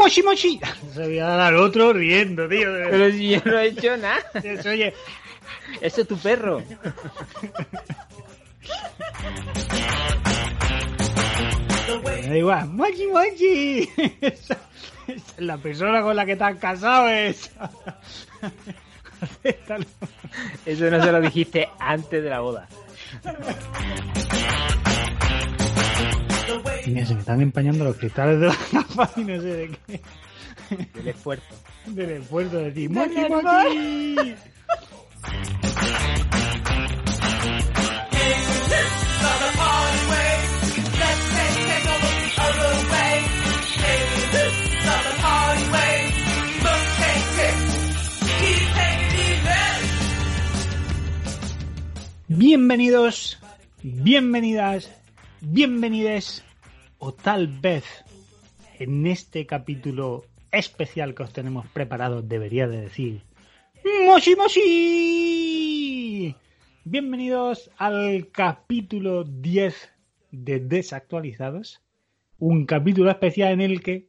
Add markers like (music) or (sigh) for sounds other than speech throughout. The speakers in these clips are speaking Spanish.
Moshi Moshi. (laughs) Se voy a dar al otro riendo, tío. Pero si yo no he hecho (laughs) nada. Se oye. Eso es tu perro. Da igual. Mochi Mochi. Esa, esa es la persona con la que estás casado es. Acéptalo. Eso no se lo dijiste antes de la boda. Mira, se me están empañando los cristales de la (laughs) capa y no sé de qué. Del esfuerzo. Del esfuerzo de ti. ¡Mochi, mochi! Bienvenidos, bienvenidas, bienvenides o tal vez en este capítulo especial que os tenemos preparado debería de decir Moshi Moshi. Bienvenidos al capítulo 10 de Desactualizados, un capítulo especial en el que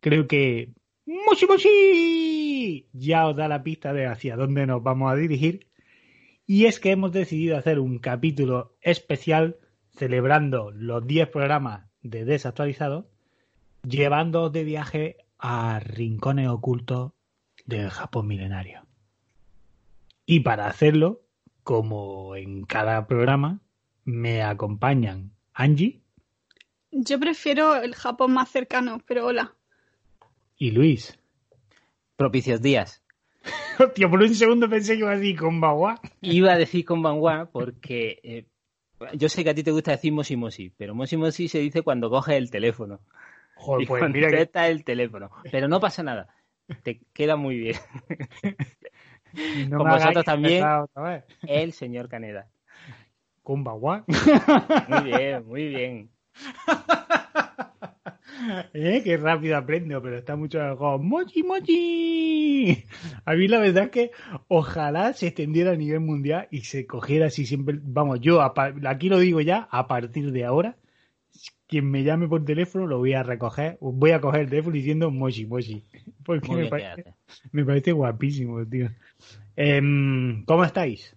creo que Moshi Moshi ya os da la pista de hacia dónde nos vamos a dirigir y es que hemos decidido hacer un capítulo especial celebrando los 10 programas de Desactualizado, llevando de viaje a rincones ocultos del Japón milenario. Y para hacerlo, como en cada programa, me acompañan Angie Yo prefiero el Japón más cercano, pero hola. y Luis. Propicios días. (laughs) Hostia, por un segundo pensé que iba a decir con. Iba a decir con porque eh, yo sé que a ti te gusta decir Moshi Moshi, pero Moshi Moshi se dice cuando coges el teléfono. Joder, y pues cuando mira que el teléfono. Pero no pasa nada. Te queda muy bien. (laughs) no con vosotros también. El señor Caneda. Bagua. Muy bien, muy bien. (laughs) (laughs) ¿Eh? Qué rápido aprendo, pero está mucho mejor. ¡Mochi, mochi! A mí la verdad es que ojalá se extendiera a nivel mundial y se cogiera así siempre. Vamos, yo aquí lo digo ya, a partir de ahora, quien me llame por teléfono lo voy a recoger, voy a coger el teléfono diciendo mochi, mochi. (laughs) Porque Muy me, bien, parece, quédate. (laughs) me parece guapísimo, tío. Em, ¿Cómo estáis?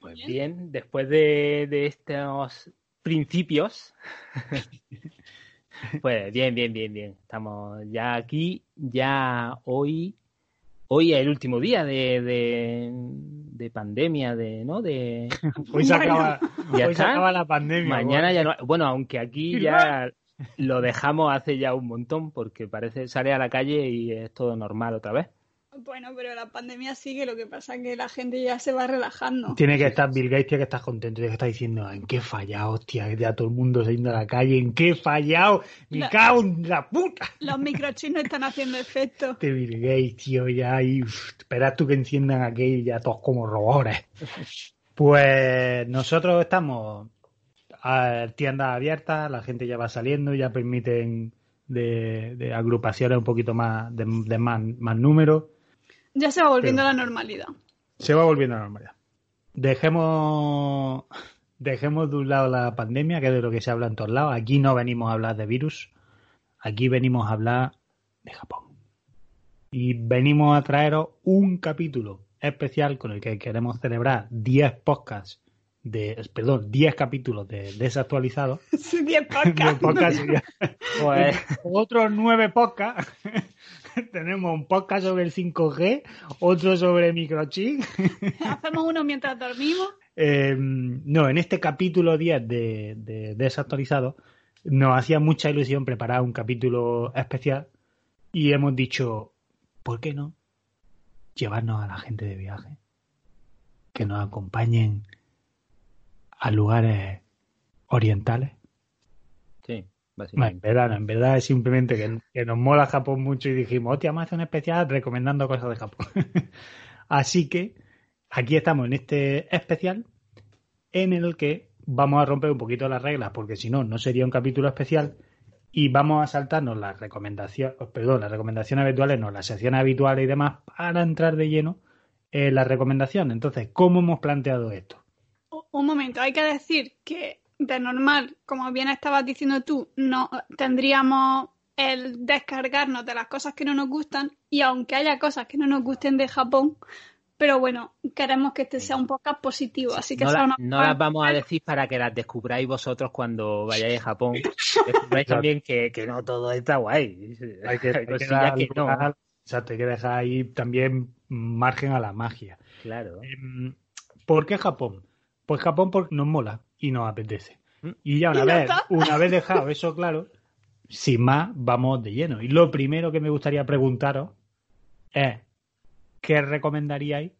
Pues bien, después de, de estos principios, (laughs) pues bien, bien, bien, bien. Estamos ya aquí, ya hoy, hoy es el último día de, de, de pandemia, de, ¿no? De (laughs) Hoy se acaba, Ya hoy se acaba la pandemia. mañana ya no, bueno, aunque aquí ya lo dejamos hace ya un montón, porque parece sale a la calle y es todo normal otra vez. Bueno, pero la pandemia sigue, lo que pasa es que la gente ya se va relajando. Tiene que estar Bill Gates, tiene que estar contento, tiene que estar diciendo, ¿en qué he fallado, hostia? Ya todo el mundo saliendo a la calle, ¿en qué he fallado? ¡Me La- cago en la puta! Los microchips no están haciendo efecto. (laughs) Este Bill Gates, tío, ya, y uf, esperad tú que enciendan aquello ya todos como robots. Pues nosotros estamos a tiendas abiertas, la gente ya va saliendo, ya permiten de, de agrupaciones un poquito más, de, de más, más número. Ya se va volviendo Pero- a la normalidad. Se va volviendo a la normalidad. Dejemos, dejemos de un lado la pandemia, que es de lo que se habla en todos lados. Aquí no venimos a hablar de virus, aquí venimos a hablar de Japón. Y venimos a traeros un capítulo especial con el que queremos celebrar 10 podcasts de, perdón, 10 capítulos de desactualizados. (laughs) Sí, 10 De podcasts. (laughs) podcast sería- (laughs) Pues, otros nueve podcasts. (laughs) Tenemos un podcast sobre el 5G, otro sobre microchip. (laughs) Hacemos uno mientras dormimos. Eh, no, en este capítulo 10 de, de Desactualizado nos hacía mucha ilusión preparar un capítulo especial Y hemos dicho, ¿por qué no llevarnos a la gente de viaje? Que nos acompañen a lugares orientales. En verdad, en verdad es simplemente que, que, nos mola Japón mucho y dijimos, hostia, vamos a hacer un especial recomendando cosas de Japón. (laughs) Así que aquí estamos en este especial en el que vamos a romper un poquito las reglas, porque si no, no sería un capítulo especial. Y vamos a saltarnos las recomendaciones, perdón, las recomendaciones habituales, no, las secciones habituales y demás, para entrar de lleno en la recomendación. Entonces, ¿cómo hemos planteado esto? Un momento, hay que decir que de normal, como bien estabas diciendo tú, no tendríamos el descargarnos de las cosas que no nos gustan y aunque haya cosas que no nos gusten de Japón, pero bueno, queremos que este sea un podcast positivo, así que no, no las vamos a decir para que las descubráis vosotros cuando vayáis a Japón. (laughs) Descubráis también que, que, no todo está guay. Hay que, (laughs) hay que, dar, que no. O sea, hay que dejar ahí también margen a la magia. Claro. ¿Por qué Japón? Pues Japón porque nos mola y nos apetece. Y ya una vez, una vez dejado eso claro, sin más, vamos de lleno. Y lo primero que me gustaría preguntaros es ¿qué recomendaríais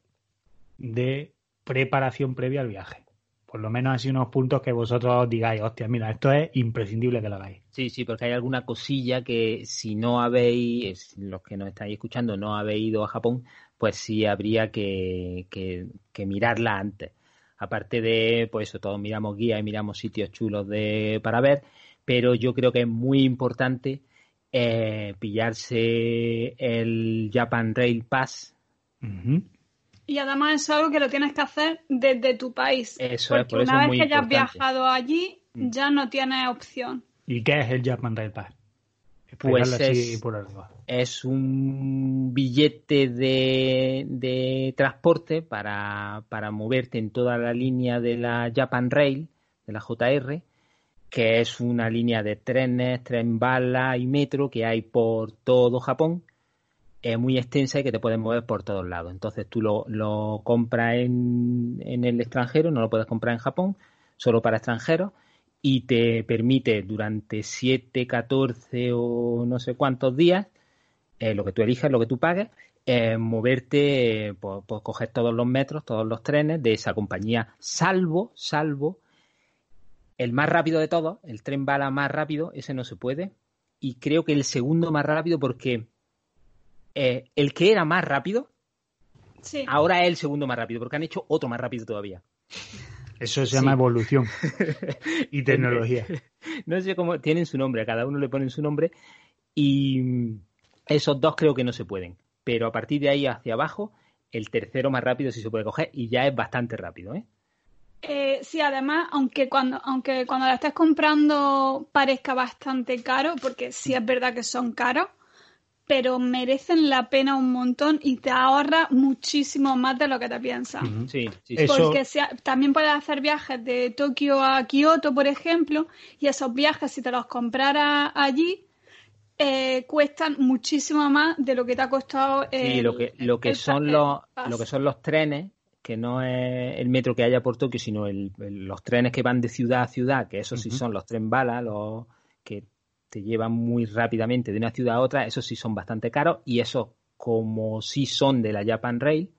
de preparación previa al viaje? Por lo menos así unos puntos que vosotros digáis, hostia, mira, esto es imprescindible que lo hagáis. Sí, sí, porque hay alguna cosilla que si no habéis, los que nos estáis escuchando, no habéis ido a Japón, pues sí habría que, que, que mirarla antes. Aparte de, pues eso, todos miramos guías y miramos sitios chulos de, para ver, pero yo creo que es muy importante eh, pillarse el Japan Rail Pass y además es algo que lo tienes que hacer desde tu país. Eso porque es, una vez que hayas viajado allí, mm. ya no tienes opción. ¿Y qué es el Japan Rail Pass? Pues es, es, un billete de, de transporte para, para, moverte en toda la línea de la Japan Rail, de la JR, que es una línea de trenes, tren bala y metro que hay por todo Japón es muy extensa y que te puedes mover por todos lados. Entonces tú lo, lo compras en, en, el extranjero, no lo puedes comprar en Japón, solo para extranjeros, y te permite durante 7, 14 o no sé cuántos días, eh, lo que tú elijas, lo que tú pagues, eh, moverte, pues, pues, coger todos los metros, todos los trenes de esa compañía, salvo, salvo, el más rápido de todos, el tren bala más rápido, ese no se puede, y creo que el segundo más rápido porque eh, el que era más rápido, ahora es el segundo más rápido, porque han hecho otro más rápido todavía. Eso se llama evolución (laughs) y tecnología. No sé cómo tienen su nombre, a cada uno le ponen su nombre y esos dos creo que no se pueden. Pero a partir de ahí hacia abajo, el tercero más rápido sí se puede coger y ya es bastante rápido, ¿eh? Eh, sí, además, aunque cuando, aunque cuando la estés comprando parezca bastante caro, porque sí es verdad que son caros, pero merecen la pena un montón y te ahorra muchísimo más de lo que te piensas. Sí, sí, Porque también puedes hacer viajes de Tokio a Kioto, por ejemplo, y esos viajes, si te los compraras allí, eh, cuestan muchísimo más de lo que te ha costado. sí, lo que, lo que son los, lo que son los trenes, que no es el metro que haya por Tokio, sino los trenes que van de ciudad a ciudad, que esos sí son los tren bala, los que te llevan muy rápidamente de una ciudad a otra, esos sí son bastante caros y esos como sí son de la Japan Rail,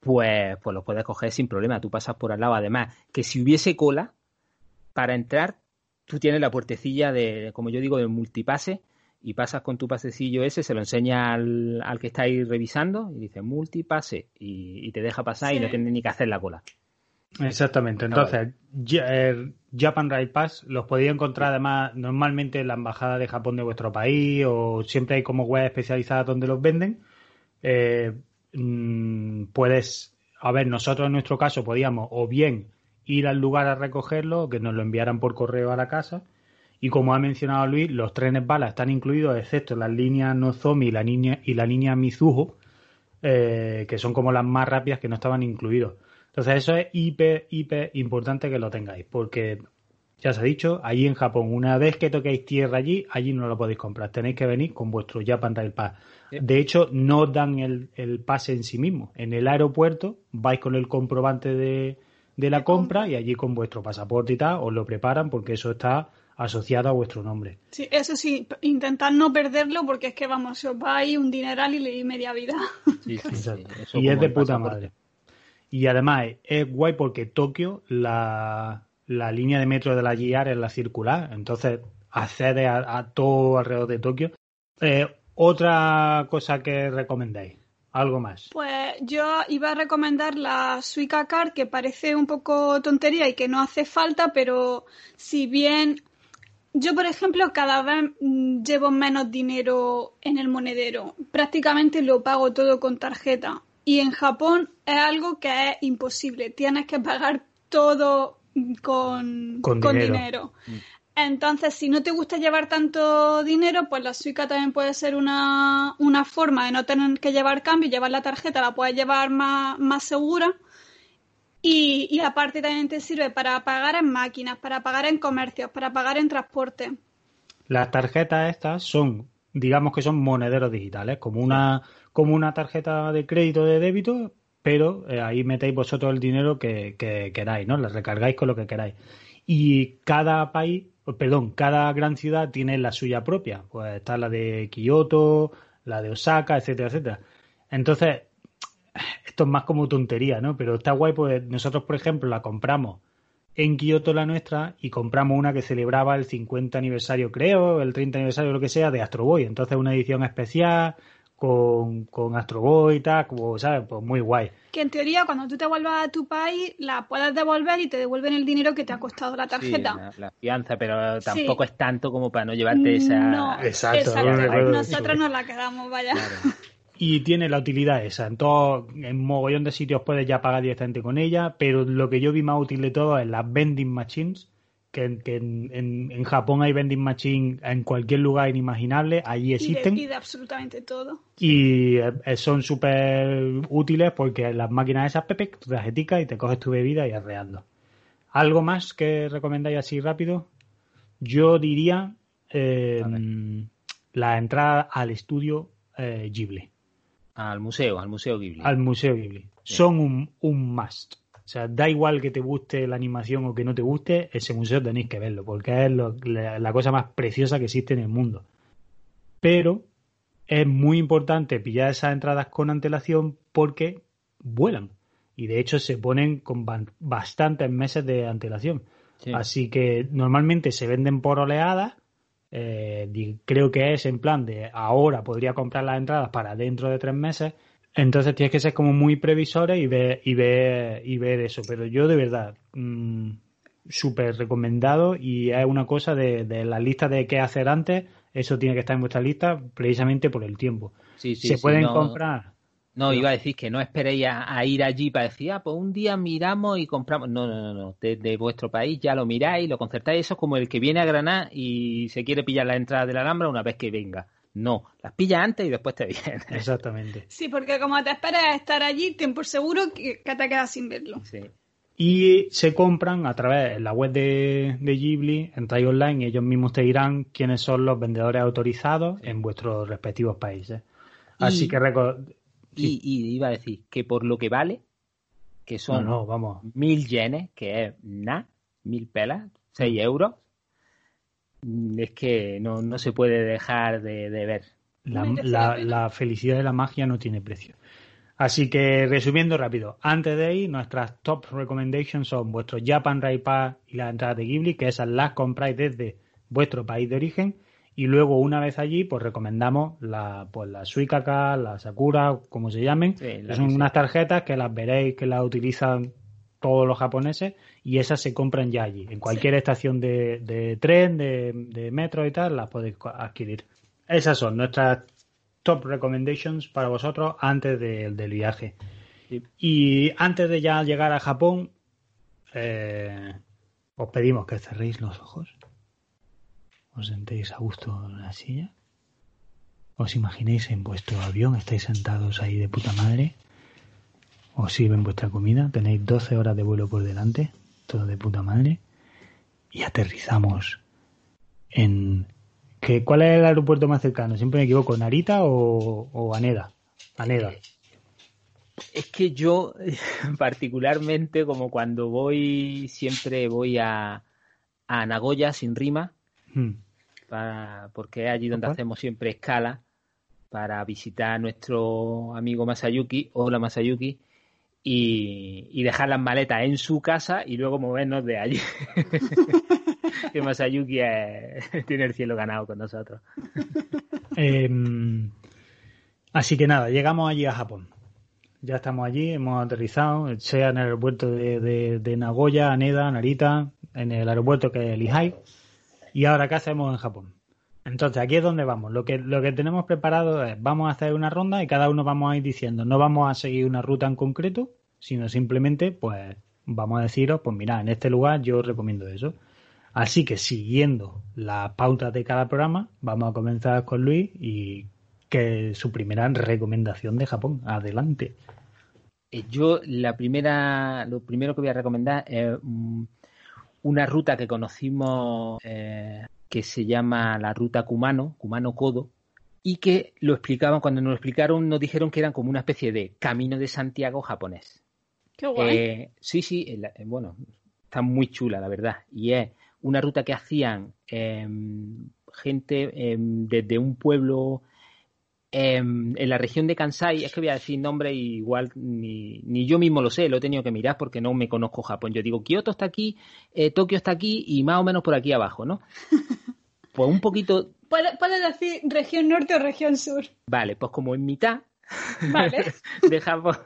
pues, pues los puedes coger sin problema, tú pasas por al lado. Además, que si hubiese cola para entrar, tú tienes la puertecilla de, como yo digo, de multipase y pasas con tu pasecillo ese, se lo enseña al, al que está ahí revisando y dice multipase y, y te deja pasar y no tienes ni que hacer la cola. Exactamente. Entonces, Japan Rail Pass los podéis encontrar además normalmente en la embajada de Japón de vuestro país o siempre hay como web especializadas donde los venden. Eh, mm, puedes, a ver, nosotros en nuestro caso podíamos o bien ir al lugar a recogerlo o que nos lo enviaran por correo a la casa. Y como ha mencionado Luis, los trenes bala están incluidos, excepto las líneas Nozomi y la, línea, y la línea Mizuho, eh, que son como las más rápidas que no estaban incluidos. Entonces eso es hiper, hiper importante que lo tengáis, porque ya os he dicho, allí en Japón, una vez que toquéis tierra allí, allí no lo podéis comprar, tenéis que venir con vuestro Japan Rail Pass. De hecho, no dan el, pase en sí mismo. En el aeropuerto vais con el comprobante de, la compra y allí con vuestro pasaporte y tal os lo preparan porque eso está asociado a vuestro nombre. Sí, eso sí, intentad no perderlo porque es que vamos, os va ahí un dineral y media vida. Sí, sí, y es de puta madre. Y además es guay porque Tokio, la, línea de metro de la GR es la circular, entonces accede a, todo alrededor de Tokio. Eh, otra cosa que recomendáis, algo más. Pues yo iba a recomendar la Suica Card, que parece un poco tontería y que no hace falta, pero si bien yo, por ejemplo, cada vez mm, llevo menos dinero en el monedero, prácticamente lo pago todo con tarjeta. Y en Japón es algo que es imposible, tienes que pagar todo con, dinero. Mm. Entonces, si no te gusta llevar tanto dinero, pues la Suica también puede ser una, forma de no tener que llevar cambio, llevar la tarjeta, la puedes llevar más, más segura. Y, y, aparte también te sirve para pagar en máquinas, para pagar en comercios, para pagar en transporte. Las tarjetas estas son, digamos que son monederos digitales, como una, como una tarjeta de crédito de débito, pero eh, ahí metéis vosotros el dinero que, que queráis, ¿no? La recargáis con lo que queráis. Y cada país perdón, cada gran ciudad tiene la suya propia. Pues está la de Kioto, la de Osaka, etcétera, etcétera. Entonces, esto es más como tontería, ¿no? Pero está guay, pues nosotros, por ejemplo, la compramos en Kioto la nuestra y compramos una que celebraba el 50 aniversario, creo, el 30 aniversario, lo que sea, de Astro Boy. Entonces, una edición especial con, con Astro Boy y tal, como, ¿sabes? Pues muy guay. Que en teoría, cuando tú te vuelvas a tu país, la puedes devolver y te devuelven el dinero que te ha costado la tarjeta. Sí, la, fianza, pero tampoco es tanto como para no llevarte esa. No, exacto. Nosotros nos la quedamos, vaya. Y tiene la utilidad esa. En todo, en mogollón de sitios puedes ya pagar directamente con ella, pero lo que yo vi más útil de todo es las vending machines que, en, Japón hay vending machine en cualquier lugar inimaginable, allí existen. Y de, absolutamente todo. Y eh, son súper útiles porque las máquinas esas, Pepe, tu tarjetica y te coges tu bebida y arreando. ¿Algo más que recomendáis así rápido? Yo diría eh, la entrada al estudio eh, Ghibli. Al museo, al museo Ghibli. Al museo Ghibli. Son un, un must. O sea, da igual que te guste la animación o que no te guste, ese museo tenéis que verlo, porque es la, cosa más preciosa que existe en el mundo. Pero es muy importante pillar esas entradas con antelación porque vuelan. Y de hecho se ponen con bastantes meses de antelación. Así que normalmente se venden por oleadas. Eh, creo que es en plan de ahora podría comprar las entradas para dentro de tres meses entonces tienes que ser como muy previsores y ver, y ver, y ver eso. Pero yo de verdad, mm, súper recomendado y es una cosa de, la lista de qué hacer antes, eso tiene que estar en vuestra lista precisamente por el tiempo. Sí, sí, Se pueden comprar. No, iba a decir que no esperéis a, ir allí para decir, ah, pues un día miramos y compramos. No, no, no, no. Desde vuestro país ya lo miráis, lo concertáis. Eso es como el que viene a Granada y se quiere pillar la entrada de la Alhambra una vez que venga. No, las pilla antes y después te viene. (laughs) Exactamente. Sí, porque como te esperas estar allí, tiempo seguro que, te quedas sin verlo. Sí. Y se compran a través de la web de, de Ghibli, entráis online y ellos mismos te dirán quiénes son los vendedores autorizados en vuestros respectivos países. Así que y, y, iba a decir que por lo que vale, que son vamos. mil yenes, que es nada, mil pelas, seis euros, Mm, es que no, no se puede dejar de, ver. La, felicidad de la magia no tiene precio. Así que resumiendo rápido, antes de ir, nuestras top recommendations son vuestro Japan Rai Pass y la entrada de Ghibli, que esas las compráis desde vuestro país de origen. Y luego, una vez allí, pues recomendamos la, pues la Suikaka, la Sakura, como se llamen. son unas tarjetas que las veréis que las utilizan todos los japoneses y esas se compran ya allí. En cualquier estación de, tren, de, metro y tal, las podéis adquirir. Esas son nuestras top recommendations para vosotros antes del viaje. Y antes de ya llegar a Japón, eh, os pedimos que cerréis los ojos, os sentéis a gusto en la silla, os imaginéis en vuestro avión, estáis sentados ahí de puta madre os sirven vuestra comida, tenéis 12 horas de vuelo por delante, todo de puta madre, y aterrizamos en... ¿Qué, ¿Cuál es el aeropuerto más cercano? Siempre me equivoco, ¿Narita o, o Aneda? Aneda. Es que yo, (laughs) particularmente, como cuando voy, siempre voy a, a Nagoya sin rima, Hmm. Porque es allí donde hacemos siempre escala para visitar a nuestro amigo Masayuki, hola Masayuki, y, dejar las maletas en su casa y luego movernos de allí. (laughs) que Masayuki tiene el cielo ganado con nosotros. Em, así que nada, llegamos allí a Japón. Ya estamos allí, hemos aterrizado, sea en el aeropuerto de, Nagoya, Aneda, Narita, en el aeropuerto que es Lehigh. Y ahora, ¿qué hacemos en Japón? Entonces, aquí es donde vamos. Lo que, lo que tenemos preparado es, vamos a hacer una ronda y cada uno vamos a ir diciendo, no vamos a seguir una ruta en concreto, sino simplemente, pues, vamos a deciros, pues mira, en este lugar yo recomiendo eso. Así que siguiendo las pautas de cada programa, vamos a comenzar con Luis y que su primera recomendación de Japón. Adelante. Eh, yo la primera, lo primero que voy a recomendar es una ruta que conocimos eh, que se llama la ruta Kumano, Kumano Kodo, y que lo explicaban, cuando nos lo explicaron, nos dijeron que eran como una especie de camino de Santiago japonés. Qué guay. Eh, sí, sí, bueno, está muy chula, la verdad. Y es una ruta que hacían em, gente em, desde un pueblo em, en la región de Kansai, es que voy a decir nombre igual ni, ni, yo mismo lo sé, lo he tenido que mirar porque no me conozco Japón. Yo digo, Kioto está aquí, eh, Tokio está aquí y más o menos por aquí abajo, ¿no? (laughs) Pues un poquito... Puedes decir región norte o región sur. Vale, pues como en mitad Vale. (laughs) de Japón,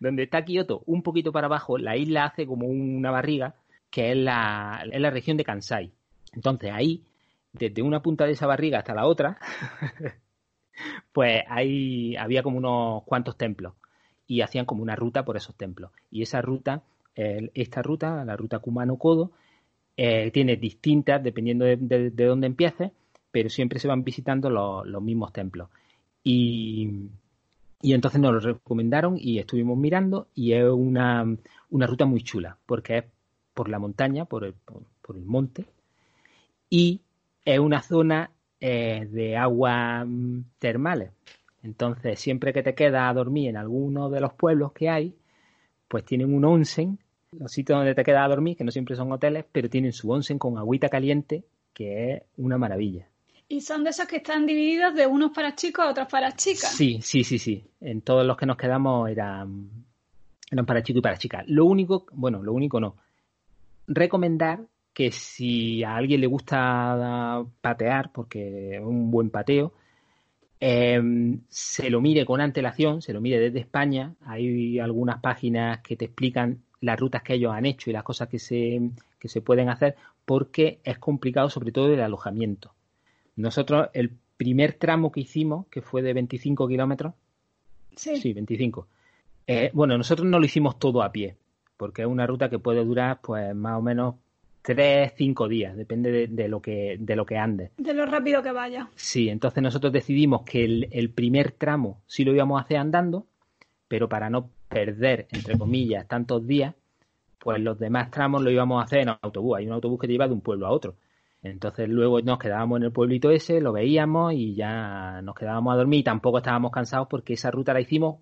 donde está Kioto, un poquito para abajo, la isla hace como una barriga que es la, la región de Kansai. Entonces ahí, desde una punta de esa barriga hasta la otra, (laughs) pues ahí había como unos cuantos templos y hacían como una ruta por esos templos. Y esa ruta, esta ruta, la ruta Kumano-Kodo, eh, tiene distintas dependiendo de, de, dónde empieces, pero siempre se van visitando los, mismos templos. Y, y, entonces nos lo recomendaron y estuvimos mirando y es una, una ruta muy chula, porque es por la montaña, por el, por, el monte, y es una zona eh, de aguas mm, termales. Entonces, siempre que te quedas a dormir en alguno de los pueblos que hay, pues tienen un onsen, los sitios donde te quedas a dormir, que no siempre son hoteles, pero tienen su onsen con agüita caliente, que es una maravilla. ¿Y son de esos que están divididos de unos para chicos a otros para chicas? Sí, sí, sí, sí. En todos los que nos quedamos eran, eran para chicos y para chicas. Lo único, bueno, lo único no recomendar que si a alguien le gusta patear, porque es un buen pateo, em, se lo mire con antelación, se lo mire desde España. Hay algunas páginas que te explican las rutas que ellos han hecho y las cosas que se, que se pueden hacer, porque es complicado sobre todo el alojamiento. Nosotros, el primer tramo que hicimos, que fue de 25 kilómetros, sí. 25. Eh, bueno, nosotros no lo hicimos todo a pie porque es una ruta que puede durar pues más o menos tres, cinco días, depende de, lo que de lo que ande. De lo rápido que vaya. Sí, entonces nosotros decidimos que el, primer tramo sí lo íbamos a hacer andando, pero para no perder, entre comillas, tantos días, pues los demás tramos lo íbamos a hacer en autobús. Hay un autobús que te lleva de un pueblo a otro. Entonces luego nos quedábamos en el pueblito ese, lo veíamos y ya nos quedábamos a dormir y tampoco estábamos cansados porque esa ruta la hicimos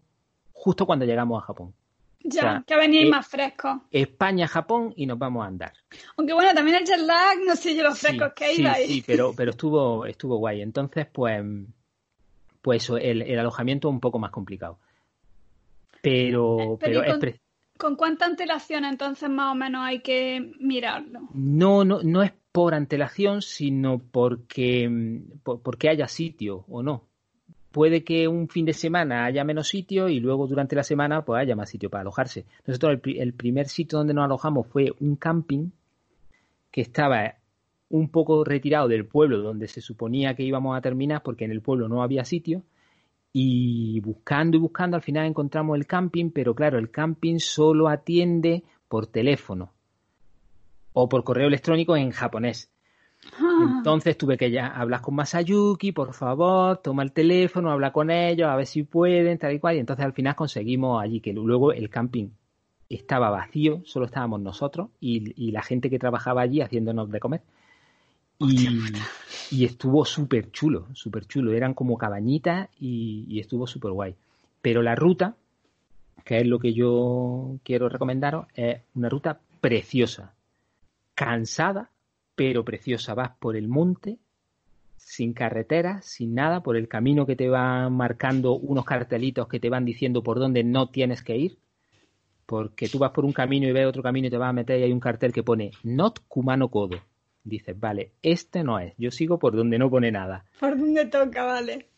justo cuando llegamos a Japón. Ya, que veníais eh, más fresco. España, Japón y nos vamos a andar. Aunque bueno, también el jet lag, no sé yo los frescos que sí, ibais. Sí, pero, pero estuvo, estuvo guay. Entonces, pues, pues el, el alojamiento un poco más complicado. Pero, eh, pero, con, con, cuánta antelación entonces más o menos hay que mirarlo? No, no, no es por antelación, sino porque, porque haya sitio o no puede que un fin de semana haya menos sitio y luego durante la semana pues haya más sitio para alojarse. Nosotros el, primer sitio donde nos alojamos fue un camping que estaba un poco retirado del pueblo donde se suponía que íbamos a terminar porque en el pueblo no había sitio y buscando y buscando al final encontramos el camping, pero claro, el camping solo atiende por teléfono o por correo electrónico en japonés. Ah. Entonces tuve que ya hablar con Masayuki, por favor, toma el teléfono, habla con ellos, a ver si pueden, tal y cual. Y entonces al final conseguimos allí que luego el camping estaba vacío, solo estábamos nosotros y, la gente que trabajaba allí haciéndonos de comer. Y, estuvo súper chulo, súper chulo. Eran como cabañitas y, y estuvo súper guay. Pero la ruta, que es lo que yo quiero recomendaros, es una ruta preciosa, cansada, pero preciosa. Vas por el monte, sin carretera, sin nada, por el camino que te van marcando unos cartelitos que te van diciendo por dónde no tienes que ir. Porque tú vas por un camino y ves otro camino y te vas a meter y hay un cartel que pone Not Kumano Kodo. Dices, vale, este no es. Yo sigo por donde no pone nada. Por donde toca, vale.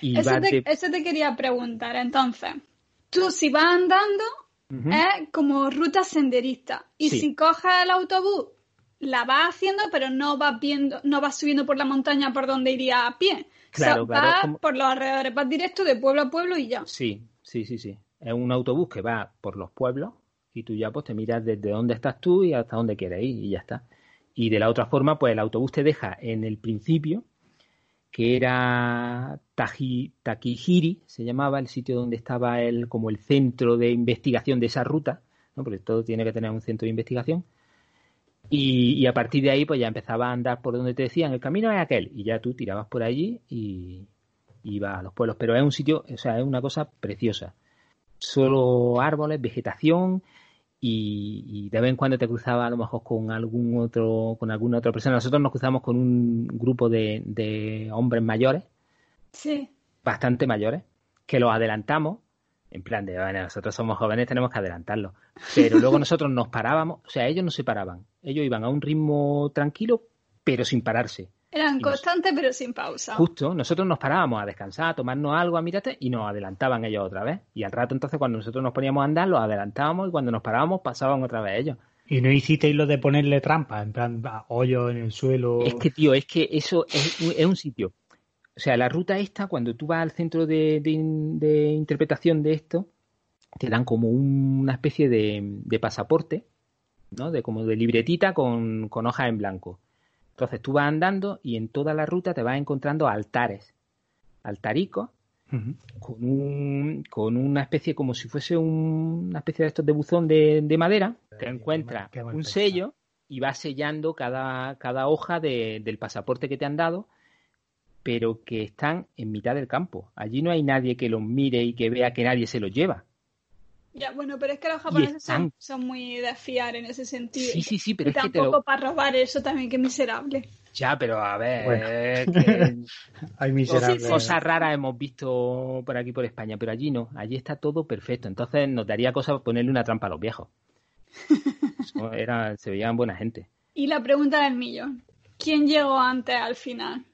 eso, te, quería preguntar. Entonces, tú si vas andando, es como ruta senderista. Y si coges el autobús, la vas haciendo, pero no vas viendo, no vas subiendo por la montaña por donde iría a pie. Claro, vas por los alrededores, vas directo de pueblo a pueblo y ya. Sí, sí, sí, sí. Es un autobús que va por los pueblos y tú ya pues te miras desde dónde estás tú y hasta dónde quieres ir y ya está. Y de la otra forma, pues el autobús te deja en el principio, que era Takihiri, se llamaba el sitio donde estaba el, como el centro de investigación de esa ruta, ¿no? porque todo tiene que tener un centro de investigación y, a partir de ahí, pues ya empezaba a andar por donde te decían, el camino es aquel, y ya tú tirabas por allí y, ibas a los pueblos. Pero es un sitio, o sea, es una cosa preciosa. Solo árboles, vegetación, y, de vez en cuando te cruzaba a lo mejor con algún otro, con alguna otra persona. Nosotros nos cruzamos con un grupo de, de hombres mayores, sí. bastante mayores, que los adelantamos en plan de, bueno, nosotros somos jóvenes, tenemos que adelantarlo. Pero luego (laughs) nosotros nos parábamos, o sea, ellos no se paraban. Ellos iban a un ritmo tranquilo, pero sin pararse. Eran constantes, pero sin pausa. Justo, nosotros nos parábamos a descansar, a tomarnos algo, a mirarte, y nos adelantaban ellos otra vez. Y al rato, entonces, cuando nosotros nos poníamos a andar, los adelantábamos, y cuando nos parábamos, pasaban otra vez ellos. ¿Y no hicisteis lo de ponerle trampa, en plan, hoyo en el suelo? Es que, tío, es que eso es, es un sitio o sea, la ruta esta, cuando tú vas al centro de, interpretación de esto, te dan como una especie de, pasaporte, ¿no? De como de libretita con, con hojas en blanco. Entonces tú vas andando y en toda la ruta te vas encontrando altares, altaricos, con, un, con una especie como si fuese una especie de estos de buzón de, madera. Te encuentras un sello y vas sellando cada, cada hoja del pasaporte que te han dado pero que están en mitad del campo. Allí no hay nadie que los mire y que vea que nadie se los lleva. Ya, bueno, pero es que los japoneses son, muy de fiar en ese sentido. Sí, sí, sí, pero y es que tampoco para robar eso también, que miserable. Ya, pero a ver, (laughs) hay miserables. Cosas raras hemos visto por aquí, por España, pero allí no, allí está todo perfecto. Entonces nos daría cosa ponerle una trampa a los viejos. (laughs) Era, se veían buena gente. Y la pregunta del millón, ¿quién llegó antes al final?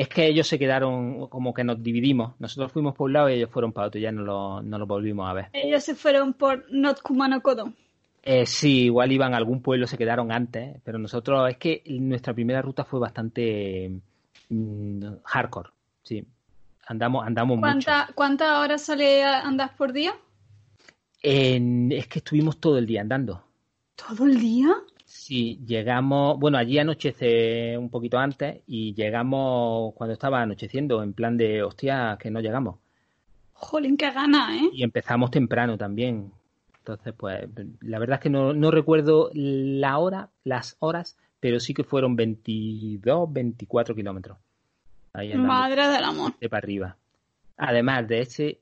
Es que ellos se quedaron como que nos dividimos. Nosotros fuimos por un lado y ellos fueron para otro, ya no lo, no lo volvimos a ver. Ellos se fueron por Not Kumano Kodo. Eh, sí, igual iban a algún pueblo, se quedaron antes, pero nosotros es que nuestra primera ruta fue bastante mm, hardcore, sí. Andamos, andamos mucho. ¿Cuántas horas sale andas por día? es que estuvimos todo el día andando. ¿Todo el día? Sí, llegamos, bueno, allí anochece un poquito antes y llegamos cuando estaba anocheciendo, en plan de, hostia, que no llegamos. Jolín, qué gana, ¿eh? Y empezamos temprano también. Entonces, pues, la verdad es que no, no recuerdo la hora, las horas, pero sí que fueron 22, 24 kilómetros. Madre del amor. De para arriba. Además de ese,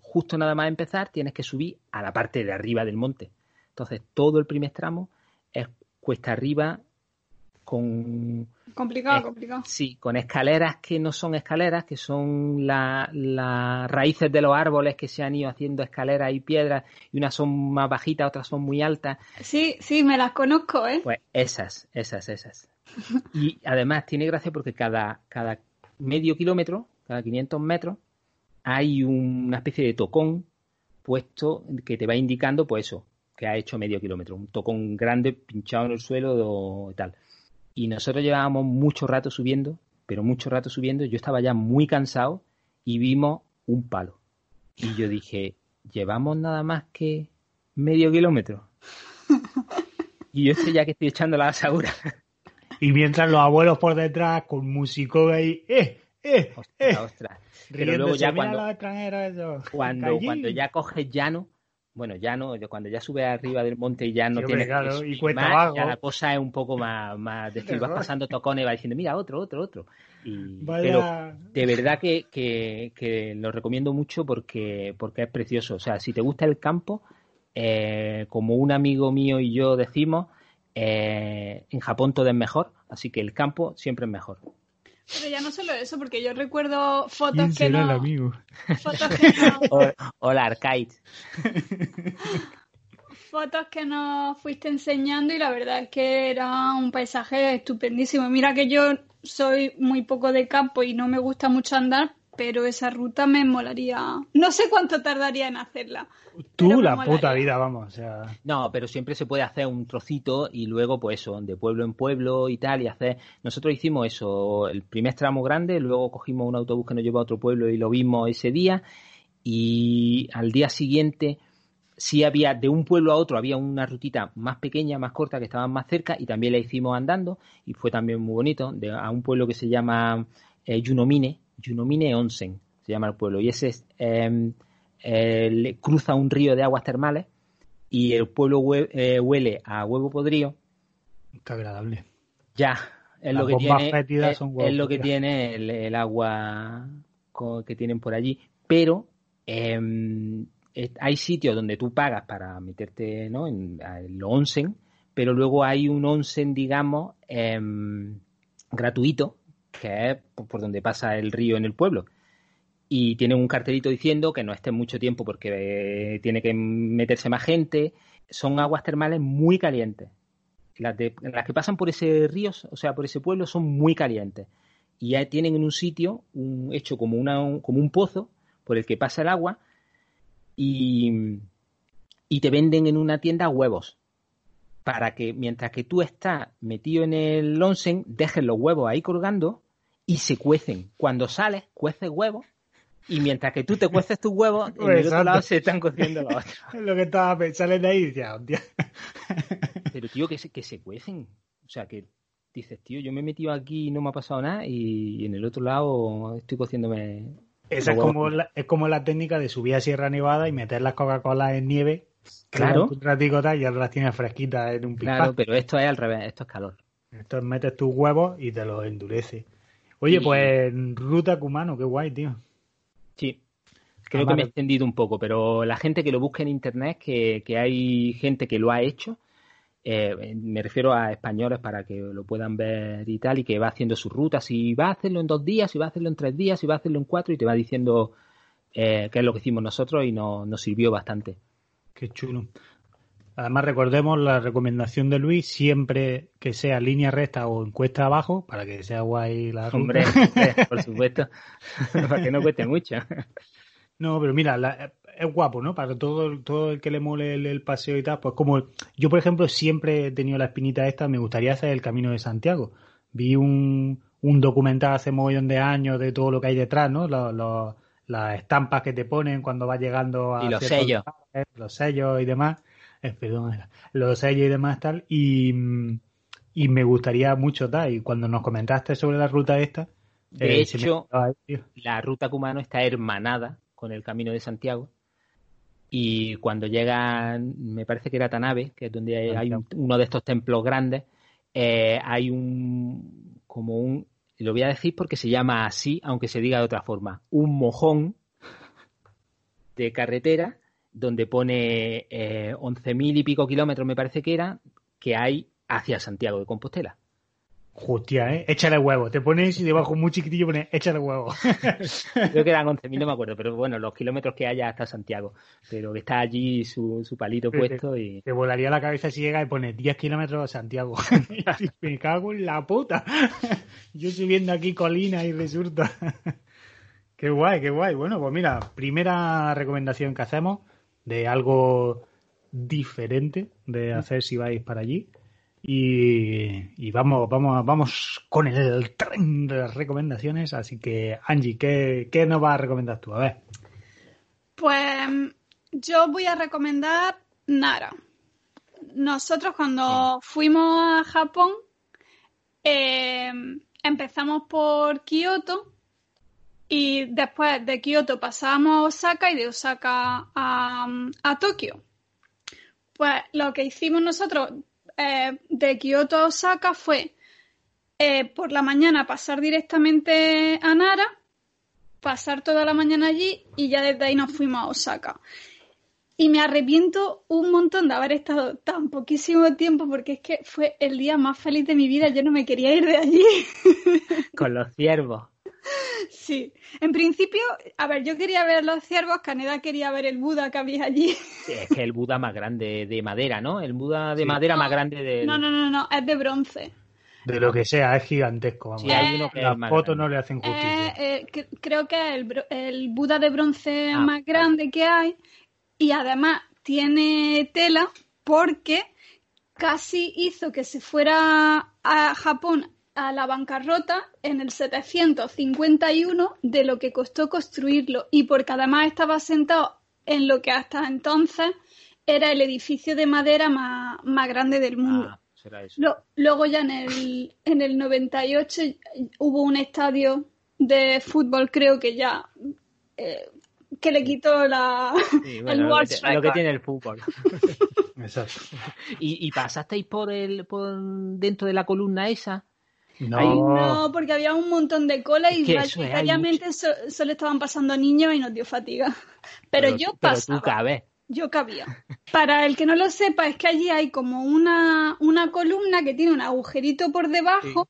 justo nada más empezar, tienes que subir a la parte de arriba del monte. Entonces, todo el primer tramo es cuesta arriba con... Complicado, complicado. Sí, con escaleras que no son escaleras, que son las raíces de los árboles que se han ido haciendo escaleras y piedras, y unas son más bajitas, otras son muy altas. Sí, sí, me las conozco, ¿eh? Pues esas, esas, esas. y además tiene gracia porque cada, cada medio kilómetro, cada 500 metros, hay una especie de tocón puesto que te va indicando, pues eso, que ha hecho medio kilómetro, un tocón grande pinchado en el suelo y tal. Y nosotros llevábamos mucho rato subiendo, pero mucho rato subiendo, yo estaba ya muy cansado y vimos un palo. Y yo dije, ¿llevamos nada más que medio kilómetro? (laughs) Y yo estoy ya que estoy echando la asegura. Y mientras los abuelos por detrás con músico ahí, ¡eh! ¡eh! Ostras, eh". Pero luego ya cuando, cuando, cuando ya coges llano, bueno, ya no, cuando ya sube arriba del monte y ya no tiene claro, y más, ya la cosa es un poco más, más de vas (laughs) pasando tocones y vas diciendo, mira, otro, otro, otro. Y, Pero de verdad que, que, lo recomiendo mucho porque, porque es precioso. O sea, si te gusta el campo, eh, como un amigo mío y yo decimos, eh, en Japón todo es mejor, así que el campo siempre es mejor. Pero ya no solo eso, porque yo recuerdo fotos que no... el amigo? Fotos que no... (laughs) Hola, Arcade. (laughs) fotos que nos fuiste enseñando y la verdad es que era un paisaje estupendísimo. Mira que yo soy muy poco de campo y no me gusta mucho andar, pero esa ruta me molaría. No sé cuánto tardaría en hacerla. Tú la puta vida, vamos. O sea... No, pero siempre se puede hacer un trocito y luego, pues eso, de pueblo en pueblo y tal, y hacer. Nosotros hicimos eso, el primer tramo grande, luego cogimos un autobús que nos llevó a otro pueblo y lo vimos ese día, y al día siguiente sí había, de un pueblo a otro, había una rutita más pequeña, más corta, que estaba más cerca, y también la hicimos andando, y fue también muy bonito, de, a un pueblo que se llama eh, Yunomine, Yunomine Onsen, se llama el pueblo, y ese es, em, cruza un río de aguas termales, y el pueblo eh, huele a huevo podrido. Qué agradable. Ya, es lo que tiene, es, lo que tiene el, agua que tienen por allí, pero em, hay sitios donde tú pagas para meterte ¿no? en, el onsen, pero luego hay un onsen, digamos, em, gratuito, que es por donde pasa el río en el pueblo. Y tiene un cartelito diciendo que no esté mucho tiempo porque eh, tiene que meterse más gente. Son aguas termales muy calientes. Las, las que pasan por ese río, o sea, por ese pueblo, son muy calientes. Y ya tienen en un sitio un, hecho como, una, como un pozo por el que pasa el agua y, te venden en una tienda huevos para que mientras que tú estás metido en el onsen, dejes los huevos ahí colgando y se cuecen. Cuando sales, cueces huevos y mientras que tú te cueces tus huevos, en el otro lado se están cociendo los otros. (laughs) Lo que estaba pensando de ahí, ya, (laughs) Pero tío, que se, que se cuecen. O sea, que dices, tío, yo me he metido aquí y no me ha pasado nada y en el otro lado estoy cociéndome esa es como, la, es como la técnica de subir a Sierra Nevada y meter las Coca-Cola en nieve. Claro. Un ratico y ahora las tienes fresquitas en un pispán. Claro, pero esto es al revés, esto es calor. Esto metes tus huevos y te los endurece. Oye, pues ruta cumano, qué guay, tío. Sí. Creo que me he extendido un poco, pero la gente que lo busque en internet, que, que hay gente que lo ha hecho, eh, me refiero a españoles para que lo puedan ver y tal, y que va haciendo sus rutas, si va a hacerlo en dos días, si va a hacerlo en tres días, si va a hacerlo en cuatro, y te va diciendo eh, qué es lo que hicimos nosotros y nos sirvió bastante. Qué chulo. Además, recordemos la recomendación de Luis, siempre que sea línea recta o encuesta abajo, para que sea guay la ruta. Hombre, (laughs) por supuesto, (laughs) para que no cueste mucho. No, pero mira, la, es guapo, ¿no? Para todo, todo el que le mole el, paseo y tal, pues como yo, por ejemplo, siempre he tenido la espinita esta, me gustaría hacer el Camino de Santiago. Vi un, un documental hace un millón de años de todo lo que hay detrás, ¿no? Las estampas que te ponen cuando vas llegando a... Y los sellos. los sellos y demás. Eh, perdón, los sellos y demás tal. Y, y me gustaría mucho tal. Y cuando nos comentaste sobre la ruta esta... De eh, hecho, la ruta cumano está hermanada con el Camino de Santiago y cuando llegan, me parece que era Tanabe, que es donde hay, uno de estos templos grandes, eh, hay un, como un, lo voy a decir porque se llama así, aunque se diga de otra forma, un mojón de carretera donde pone eh, 11.000 y pico kilómetros, me parece que era, que hay hacia Santiago de Compostela. Hostia, ¿eh? Échale huevo. Te pones y debajo muy chiquitillo pones échale huevo. Creo que eran 11.000, no me acuerdo, pero bueno, los kilómetros que haya hasta Santiago. Pero que está allí su, su palito puesto y... Te volaría la cabeza si llega y pone 10 kilómetros a Santiago. (laughs) (laughs) me cago en la puta. Yo subiendo aquí colina y resulta... qué guay, qué guay. Bueno, pues mira, primera recomendación que hacemos de algo diferente de hacer si vais para allí y, vamos, vamos, vamos con el tren de las recomendaciones. Así que, Angie, ¿qué, ¿qué nos vas a recomendar tú? A ver. Pues yo voy a recomendar Nara. Nosotros cuando fuimos a Japón eh, empezamos por Kioto y después de Kioto pasamos a Osaka y de Osaka a, a Tokio. Pues lo que hicimos nosotros eh, de Kioto a Osaka fue eh, por la mañana pasar directamente a Nara, pasar toda la mañana allí y ya desde ahí nos fuimos a Osaka. Y me arrepiento un montón de haber estado tan poquísimo tiempo porque es que fue el día más feliz de mi vida. Yo no me quería ir de allí. (laughs) Con los ciervos. Sí, en principio, a ver, yo quería ver los ciervos, Caneda quería ver el Buda que había allí. es que el Buda más grande de madera, ¿no? El Buda de madera más grande de. No, no, no, no, es de bronce. De lo que sea, es gigantesco. Vamos. las fotos no le hacen justicia. Eh, creo que es el, Buda de bronce ah, más grande que hay y además tiene tela porque casi hizo que se fuera a Japón a la bancarrota en el 751 de lo que costó construirlo y porque además estaba sentado en lo que hasta entonces era el edificio de madera más, grande del mundo. Ah, luego ya en el, en el 98 hubo un estadio de fútbol, creo que ya eh, que le quitó la, el lo, que, lo que tiene el fútbol. Exacto. (laughs) ¿Y, ¿Y, pasasteis por el por dentro de la columna esa? No. porque había un montón de cola y mayoritariamente solo estaban pasando niños y nos dio fatiga. (laughs) Pero, yo pasaba. Pero Yo cabía. Para el que no lo sepa, es que allí hay como una, una columna que tiene un agujerito por debajo.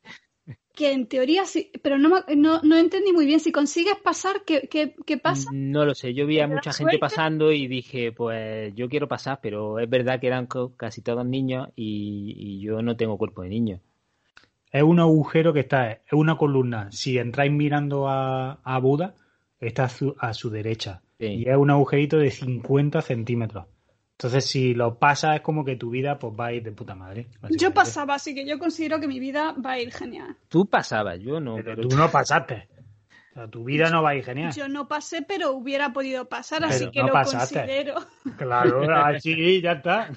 Que en teoría sí, pero no, no, no, entendí muy bien. Si consigues pasar, ¿qué, qué, pasa? No lo sé. Yo vi a mucha gente pasando y dije, pues yo quiero pasar, pero es verdad que eran casi todos niños y, y yo no tengo cuerpo de niño. Es un agujero que está, es una columna. Si entráis mirando a, a Buda, está a su, derecha. Y es un agujerito de 50 centímetros. Entonces, si lo pasas, es como que tu vida pues va a ir de puta madre. Yo pasaba, así que yo considero que mi vida va a ir genial. Tú pasabas, yo no. pero... tú no pasaste tu vida no va a ir genial. Yo no pasé, pero hubiera podido pasar, así que lo considero. Claro, (laughs) así ya está.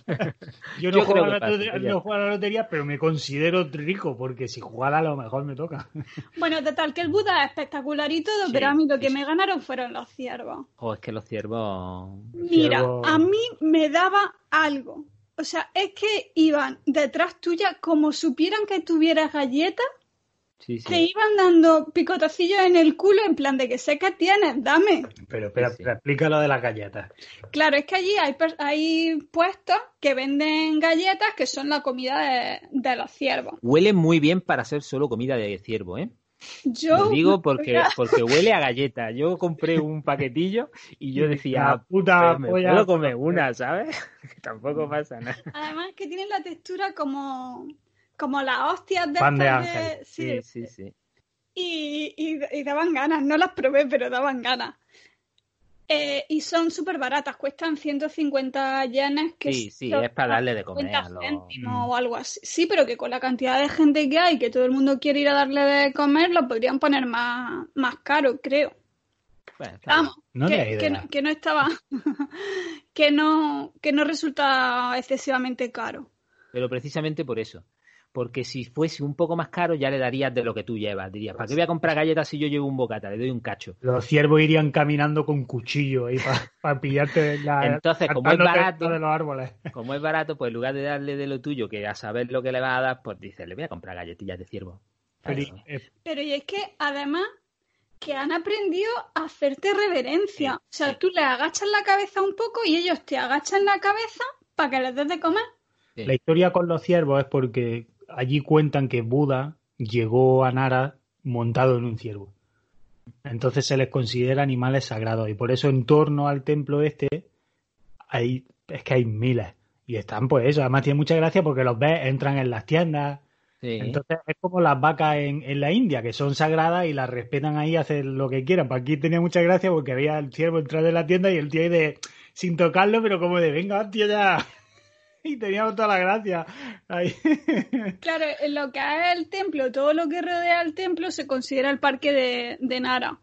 Yo no, juego, a la lotería, pero me considero rico, porque si jugara a lo mejor me toca. Bueno, total, que el Buda es espectacular y todo, pero a mí lo que me ganaron fueron los ciervos. Oh, es que los ciervos... Mira, a mí me daba algo. O sea, es que iban detrás tuya como supieran que tuvieras galletas te iban dando picotacillos en el culo en plan de que sé que tienes, dame. Pero espera, explica lo de las galletas. Claro, es que allí hay, hay puestos que venden galletas que son la comida de, los ciervos. Huele muy bien para ser solo comida de ciervo, ¿eh? Yo Lo digo porque, porque (laughs) huele a galleta. Yo compré un paquetillo y yo decía, puta me puedo comer una, ¿sabes? (laughs) tampoco pasa nada. Además que tienen la textura como como las hostias de, Pan de, Sí, sí, sí. Y, y, daban ganas, no las probé, pero daban ganas. Eh, y son súper baratas, cuestan 150 yenes. Que sí, sí, es para darle de comer. A o algo así. Sí, pero que con la cantidad de gente que hay, que todo el mundo quiere ir a darle de comer, lo podrían poner más, más caro, creo. Vamos, que, que, no, que, no, estaba, (laughs) que no, que no resulta excesivamente caro. Pero precisamente por eso porque si fuese un poco más caro ya le darías de lo que tú llevas. Dirías, ¿para qué voy a comprar galletas si yo llevo un bocata? Le doy un cacho. Los ciervos irían caminando con cuchillo ahí para (laughs) pillarte la, Entonces, como es barato, de los árboles. como es barato, pues en lugar de darle de lo tuyo, que a saber lo que le va a dar, pues dices, le voy a comprar galletillas de ciervo. Pero, y es que además que han aprendido a hacerte reverencia. o sea, tú le agachas la cabeza un poco y ellos te agachan la cabeza para que les des de comer. La historia con los ciervos es porque allí cuentan que Buda llegó a Nara montado en un ciervo. Entonces se les considera animales sagrados y por eso en torno al templo este hay, es que hay miles. Y están pues eso, además tiene mucha gracia porque los ves, entran en las tiendas. Entonces es como las vacas en, en, la India, que son sagradas y las respetan ahí, hacen lo que quieran. Para aquí tenía mucha gracia porque había el ciervo entrar en la tienda y el tío ahí de, sin tocarlo, pero como de, venga, tío, ya, (laughs) y teníamos toda la gracia. (laughs) Claro, en lo que es el templo, todo lo que rodea el templo se considera el parque de, Nara,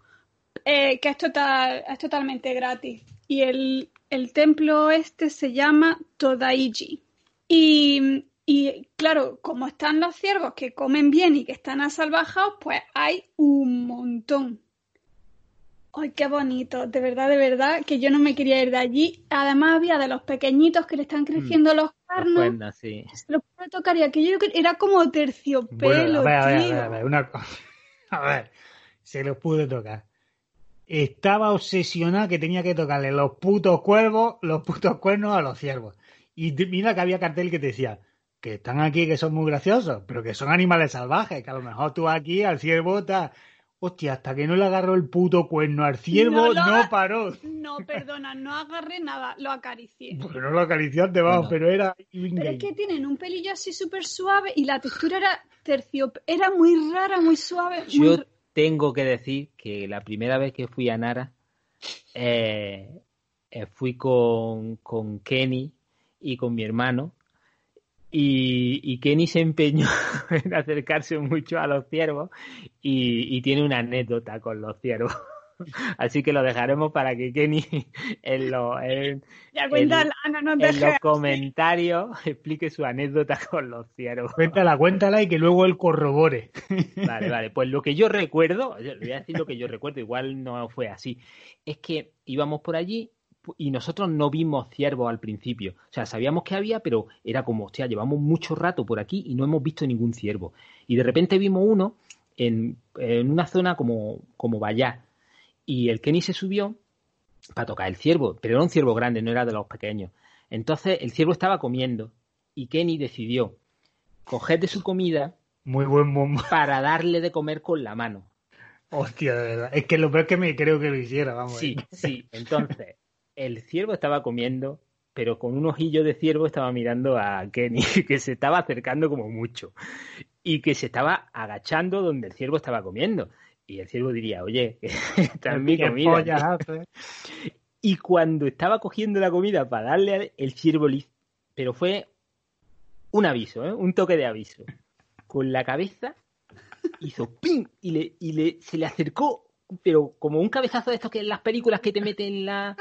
eh, que es, total, es totalmente gratis. Y el, templo este se llama Todaiji. Y, y claro, como están los ciervos que comen bien y que están asalvajados, pues hay un montón. ¡Ay, qué bonito! De verdad, de verdad, que yo no me quería ir de allí. Además había de los pequeñitos que le están mm. creciendo los carnos. sí. Se los puedo tocar y aquello era como terciopelo, a ver, a ver, a ver, (laughs) a ver, se los pude tocar. estaba obsesionada que tenía que tocarle los putos cuervos, los putos cuernos a los ciervos. Y mira que había cartel que te decía que están aquí, que son muy graciosos, pero que son animales salvajes, que a lo mejor tú aquí al ciervo está... Hostia, hasta que no le agarró el puto cuerno al ciervo, no, paró. No, perdona, no agarré nada, lo acaricié. Porque no lo acariciaste, vamos, pero era... Pero es que tienen un pelillo así súper suave y la textura era tercio... Era muy rara, muy suave. Yo tengo que decir que la primera vez que fui a Nara, eh, eh, fui con, con Kenny y con mi hermano y, Kenny se empeñó (laughs) en acercarse mucho a los ciervos y, tiene una anécdota con los ciervos. (laughs) Así que lo dejaremos para que Kenny en, los comentarios (laughs) explique su anécdota con los ciervos. Cuéntala, cuéntala y que luego él corrobore. Vale, vale. Pues lo que yo recuerdo, voy a decir lo que yo recuerdo, igual no fue así, es que íbamos por allí y nosotros no vimos ciervos al principio. O sea, sabíamos que había, pero era como, hostia, llevamos mucho rato por aquí y no hemos visto ningún ciervo. Y de repente vimos uno en, una zona como, como Vallá. Y el Kenny se subió para tocar el ciervo, pero era un ciervo grande, no era de los pequeños. Entonces el ciervo estaba comiendo y Kenny decidió coger de su comida muy buen (laughs) para darle de comer con la mano. Hostia, de verdad. Es que lo peor que me creo que lo hiciera, vamos. Sí, sí. Entonces, el ciervo estaba comiendo, pero con un ojillo de ciervo estaba mirando a Kenny, (laughs) que se estaba acercando como mucho, y que se estaba agachando donde el ciervo estaba comiendo. Y el ciervo diría, oye, (laughs) está en mi comida. (laughs) y cuando estaba cogiendo la comida para darle el ciervo, pero fue un aviso, ¿eh? un toque de aviso. Con la cabeza hizo ¡ping! Y, le, y le, se le acercó, pero como un cabezazo de estos que en las películas que te meten la,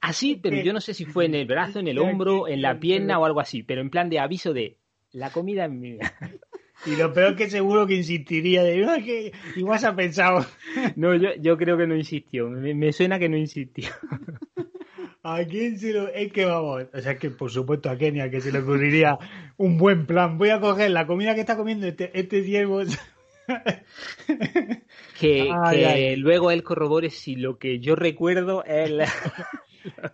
Así, pero yo no sé si fue en el brazo, en el hombro, en la pierna o algo así, pero en plan de aviso de la comida es mía. Y lo peor que seguro que insistiría de no, que igual se ha pensado. (laughs) No, yo, yo creo que no insistió. Me, suena que no insistió. (laughs) ¿A quién se lo.? Es que vamos. O sea, que por supuesto a Kenia que se le ocurriría un buen plan. Voy a coger la comida que está comiendo este, este ciervo. (laughs) que, luego él corrobore si lo que yo recuerdo es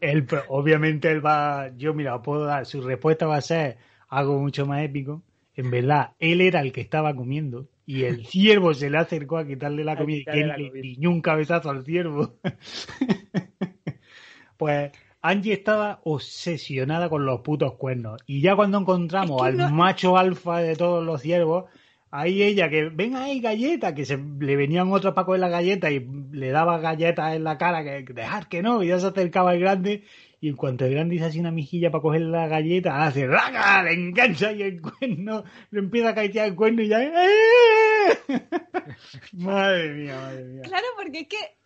él, (laughs) obviamente él va, yo mira, puedo dar, su respuesta va a ser algo mucho más épico. En verdad, él era el que estaba comiendo y el (laughs) ciervo se le acercó a quitarle la comida y le piñó un cabezazo al ciervo. pues Angie estaba obsesionada con los putos cuernos. Y ya cuando encontramos al macho alfa de todos los ciervos, ahí ella que venga ahí galleta que se le venían otros pacos de la galleta y le daba galletas en la cara que dejar que no y ya se acercaba el grande y en cuanto el grande dice así una mijilla para coger la galleta hace raga le engancha y el cuerno le empieza a caer el cuerno y ya ¡eh! (laughs) madre mía madre mía claro porque es que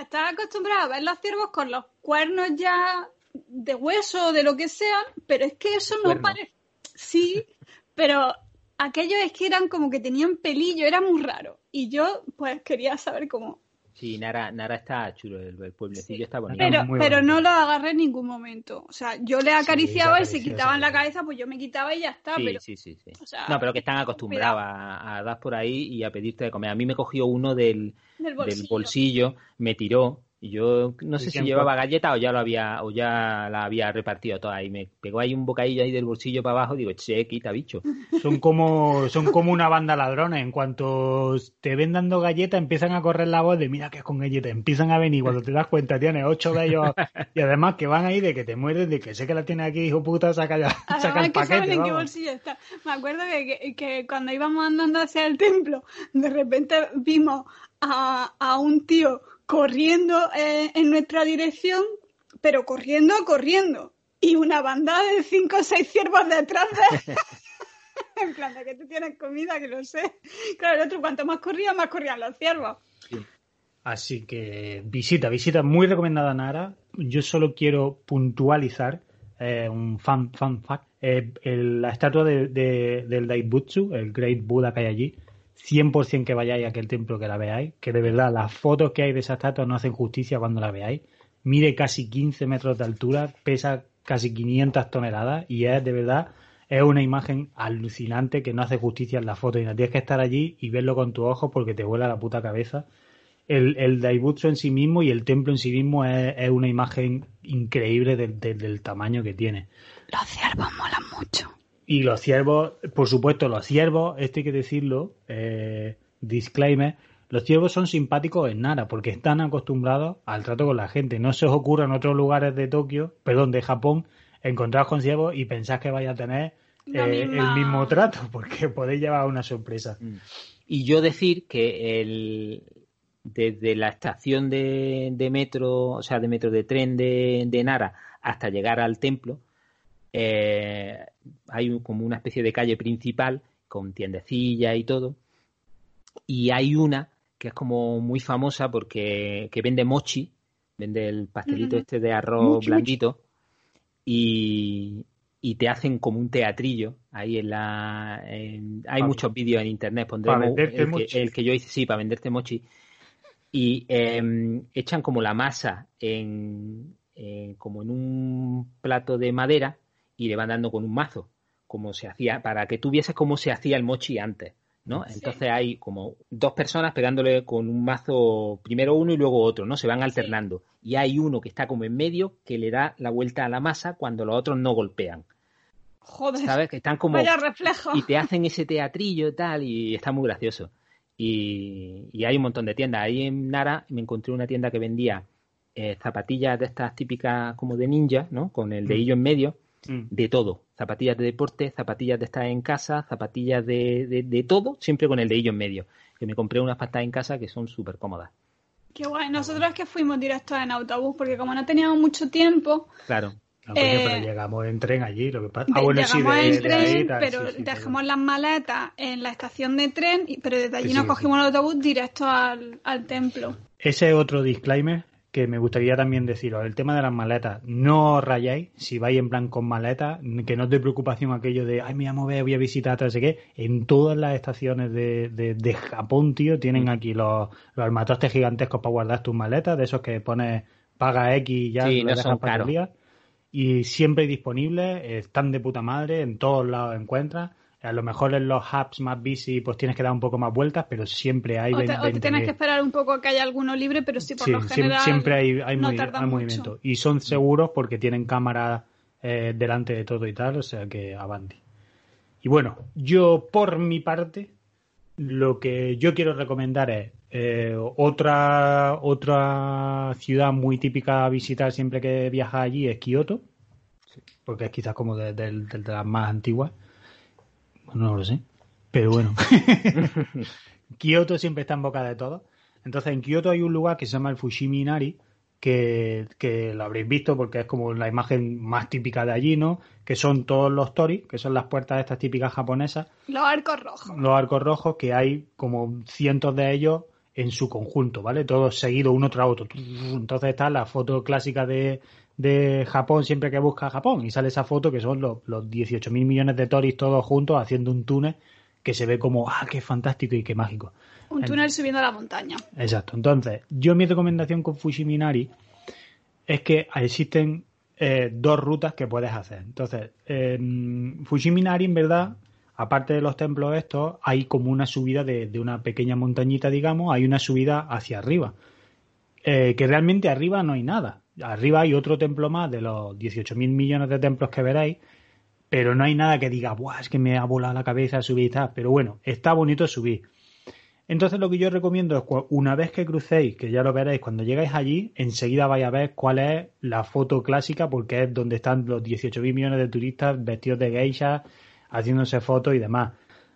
estás acostumbrado a ver los ciervos con los cuernos ya de hueso o de lo que sea pero es que eso no parece sí pero aquellos es que eran como que tenían pelillo, era muy raro. Y yo, pues, quería saber cómo. Sí, Nara, Nara está chulo, el, pueblecillo está bonito. Pero, pero no lo agarré en ningún momento. O sea, yo le acariciaba y se quitaban la cabeza, pues yo me quitaba y ya está. Sí, pero, sí, sí. sí. no, pero que están acostumbrados a, dar por ahí y a pedirte de comer. A mí me cogió uno del, del bolsillo, me tiró y yo no sé si llevaba galleta o ya lo había, o ya la había repartido toda y me pegó ahí un bocadillo ahí del bolsillo para abajo, digo, che, quita bicho. Son como, son como una banda ladrones, en cuanto te ven dando galletas empiezan a correr la voz de mira que es con galletas, empiezan a venir, cuando te das cuenta tienes ocho de ellos y además que van ahí de que te mueres, de que sé que la tienes aquí, hijo puta, saca ya, saca el paquete. Saben en qué bolsillo está. Me acuerdo que, que, cuando íbamos andando hacia el templo, de repente vimos a, a un tío corriendo eh, en nuestra dirección, pero corriendo, corriendo. Y una banda de cinco o seis ciervos detrás de... (laughs) (laughs) en plan, de que tú tienes comida, que lo sé. Claro, el otro, cuanto más corría, más corrían los ciervos. Así que visita, visita muy recomendada Nara. Yo solo quiero puntualizar eh, un fan, fan fact. Eh, la estatua de, del Daibutsu, el Great Buddha que hay allí, 100% que vayáis a aquel templo que la veáis, que de verdad las fotos que hay de esa estatua no hacen justicia cuando la veáis. Mide casi 15 metros de altura, pesa casi 500 toneladas y es de verdad, es una imagen alucinante que no hace justicia en la foto y no tienes que estar allí y verlo con tus ojos porque te vuela la puta cabeza. el, el Daibutsu en sí mismo y el templo en sí mismo es, una imagen increíble del tamaño que tiene. Los ciervos molan mucho. Y los ciervos, por supuesto, los ciervos, esto hay que decirlo, eh, disclaimer, los ciervos son simpáticos en Nara porque están acostumbrados al trato con la gente. No se os ocurra en otros lugares de Tokio, perdón, de Japón, encontraros con ciervos y pensás que vais a tener eh, el mismo trato (laughs) porque podéis llevar una sorpresa. Mm. Y yo decir que el, desde la estación de, metro, o sea, de metro de tren de, Nara hasta llegar al templo, eh, hay como una especie de calle principal con tiendecilla y todo. Y hay una que es como muy famosa porque que vende mochi, vende el pastelito este de arroz blandito. Y, te hacen como un teatrillo ahí en la hay muchos vídeos en internet pondremos el que, yo hice sí para venderte mochi. Y em, echan como la masa en, como en un plato de madera y le van dando con un mazo como se hacía para que tú vieses cómo se hacía el mochi antes ¿no? Entonces hay como dos personas pegándole con un mazo, primero uno y luego otro, ¿no? Se van alternando. Y hay uno que está como en medio que le da la vuelta a la masa cuando los otros no golpean. Joder. ¿Sabes? Que están como. reflejo. Y te hacen ese teatrillo y tal, y está muy gracioso. Y, y, hay un montón de tiendas. Ahí en Nara me encontré una tienda que vendía eh, zapatillas de estas típicas como de ninja, ¿no? Con el de mm. en medio Mm. de todo. Zapatillas de deporte, zapatillas de estar en casa, zapatillas de, de, todo, siempre con el de ello en medio. Que me compré unas patas en casa que son súper cómodas. Qué guay. Nosotros es que fuimos directos en autobús porque como no teníamos mucho tiempo. Claro. pero eh, llegamos en tren allí, lo que pasa. Ah, bueno, llegamos en tren, pero dejamos las maletas en la estación de tren, pero desde allí nos cogimos el autobús directo al, al templo. Ese otro disclaimer que me gustaría también deciros, el tema de las maletas, no rayáis si vais en plan con maletas, que no os dé preocupación aquello de, ay, me voy a mover, voy a visitar, no sé qué, en todas las estaciones de, de, Japón, tío, tienen mm. aquí los, los armatostes gigantescos para guardar tus maletas, de esos que pones paga X y ya sí, lo dejas para el día. Y siempre disponibles, están de puta madre, en todos lados encuentras a lo mejor en los hubs más busy pues tienes que dar un poco más vueltas, pero siempre hay... O te, tienes que esperar un poco a que haya alguno libre, pero sí, por lo general siempre hay, hay, movimiento. Y son seguros porque tienen cámara eh, delante de todo y tal, o sea que avanti. Y bueno, yo por mi parte, lo que yo quiero recomendar es eh, otra, otra ciudad muy típica a visitar siempre que viajas allí es Kioto, porque es quizás como de las más antiguas no lo sé. Pero bueno. (laughs) Kioto siempre está en boca de todos. Entonces, en Kioto hay un lugar que se llama el Fushimi Inari, que, que, lo habréis visto porque es como la imagen más típica de allí, ¿no? Que son todos los tori, que son las puertas de estas típicas japonesas. Los arcos rojos. Los arcos rojos, que hay como cientos de ellos en su conjunto, ¿vale? Todos seguidos uno tras otro. Entonces está la foto clásica de, de Japón siempre que busca Japón y sale esa foto que son los, los 18 mil millones de toris todos juntos haciendo un túnel que se ve como, ah, qué fantástico y qué mágico. Un túnel subiendo a la montaña. Exacto. Entonces, yo mi recomendación con Fushiminari es que existen eh, dos rutas que puedes hacer. Entonces, en Fushiminari, en verdad, aparte de los templos estos, hay como una subida de, de una pequeña montañita, digamos, hay una subida hacia arriba. Eh, que realmente arriba no hay nada arriba hay otro templo más de los 18.000 millones de templos que veréis, pero no hay nada que diga, Buah, es que me ha volado la cabeza subir y tal. Pero bueno, está bonito subir. Entonces lo que yo recomiendo es una vez que crucéis, que ya lo veréis, cuando llegáis allí, enseguida vais a ver cuál es la foto clásica, porque es donde están los 18.000 millones de turistas vestidos de geisha, haciéndose fotos y demás.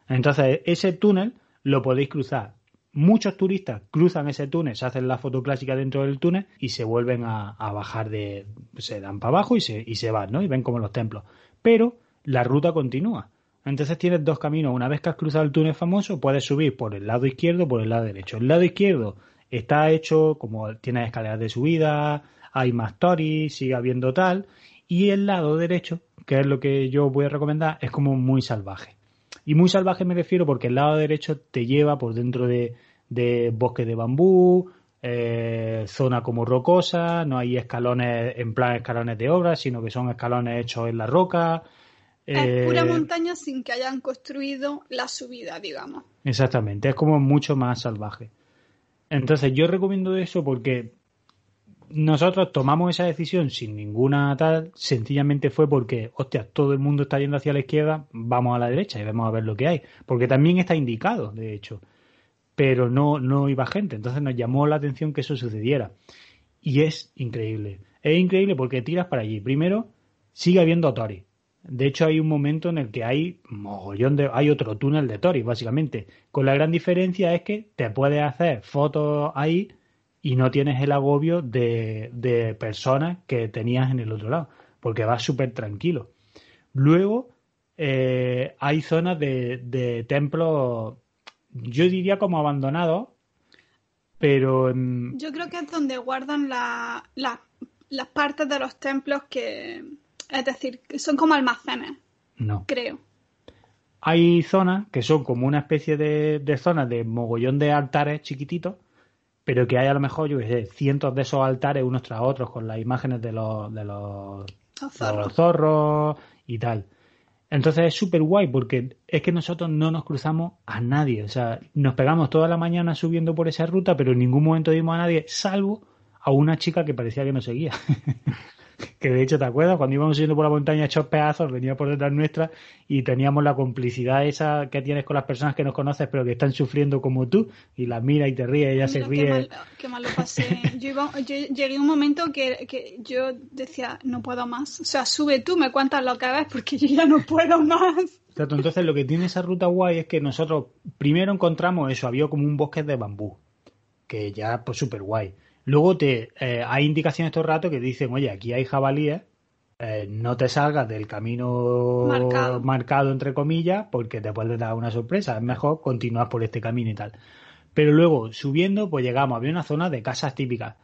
Entonces ese túnel lo podéis cruzar muchos turistas cruzan ese túnel, se hacen la foto clásica dentro del túnel y se vuelven a, bajar de, se dan para abajo y se, y se van, ¿no? Y ven como los templos. Pero la ruta continúa. Entonces tienes dos caminos. Una vez que has cruzado el túnel famoso, puedes subir por el lado izquierdo o por el lado derecho. El lado izquierdo está hecho como tiene escaleras de subida, hay más toris, sigue habiendo tal. Y el lado derecho, que es lo que yo voy a recomendar, es como muy salvaje. Y muy salvaje me refiero porque el lado derecho te lleva por dentro de, de bosque de bambú, eh, zona como rocosa, no hay escalones en plan escalones de obra, sino que son escalones hechos en la roca. Es pura eh, montaña sin que hayan construido la subida, digamos. Exactamente, es como mucho más salvaje. Entonces yo recomiendo eso porque nosotros tomamos esa decisión sin ninguna tal, sencillamente fue porque, hostia, todo el mundo está yendo hacia la izquierda, vamos a la derecha y vamos a ver lo que hay. Porque también está indicado, de hecho. Pero no, no iba gente. Entonces nos llamó la atención que eso sucediera. Y es increíble. Es increíble porque tiras para allí. Primero, sigue habiendo Tori. De hecho, hay un momento en el que hay mogollón de. hay otro túnel de Tori, básicamente. Con la gran diferencia es que te puedes hacer fotos ahí y no tienes el agobio de, de personas que tenías en el otro lado, porque vas súper tranquilo. Luego eh, hay zonas de, de templos, yo diría como abandonados, pero... Yo creo que es donde guardan la, las partes de los templos que, es decir, que son como almacenes. No. Creo. Hay zonas que son como una especie de, de zonas de mogollón de altares chiquititos pero que hay a lo mejor, yo sé, cientos de esos altares unos tras otros con las imágenes de los, de los, zorros. y tal. Entonces es súper guay porque es que nosotros no nos cruzamos a nadie. O sea, nos pegamos toda la mañana subiendo por esa ruta, pero en ningún momento vimos a nadie, salvo a una chica que parecía que nos seguía. (laughs) que de hecho, ¿te acuerdas? Cuando íbamos subiendo por la montaña hechos pedazos, venía por detrás nuestra y teníamos la complicidad esa que tienes con las personas que nos conoces pero que están sufriendo como tú y la mira y te ríe, ella se ríe. Qué mal, lo pasé. Yo, llegué a un momento que, que, yo decía, no puedo más. O sea, sube tú, me cuentas lo que ves porque yo ya no puedo más. Exacto, entonces lo que tiene esa ruta guay es que nosotros primero encontramos eso, había como un bosque de bambú, que ya pues súper guay Luego te eh, hay indicaciones todo el rato que dicen, oye, aquí hay jabalíes, eh, no te salgas del camino marcado. entre comillas, porque te puede dar una sorpresa. Es mejor continuar por este camino y tal. Pero luego, subiendo, pues llegamos, había una zona de casas típicas.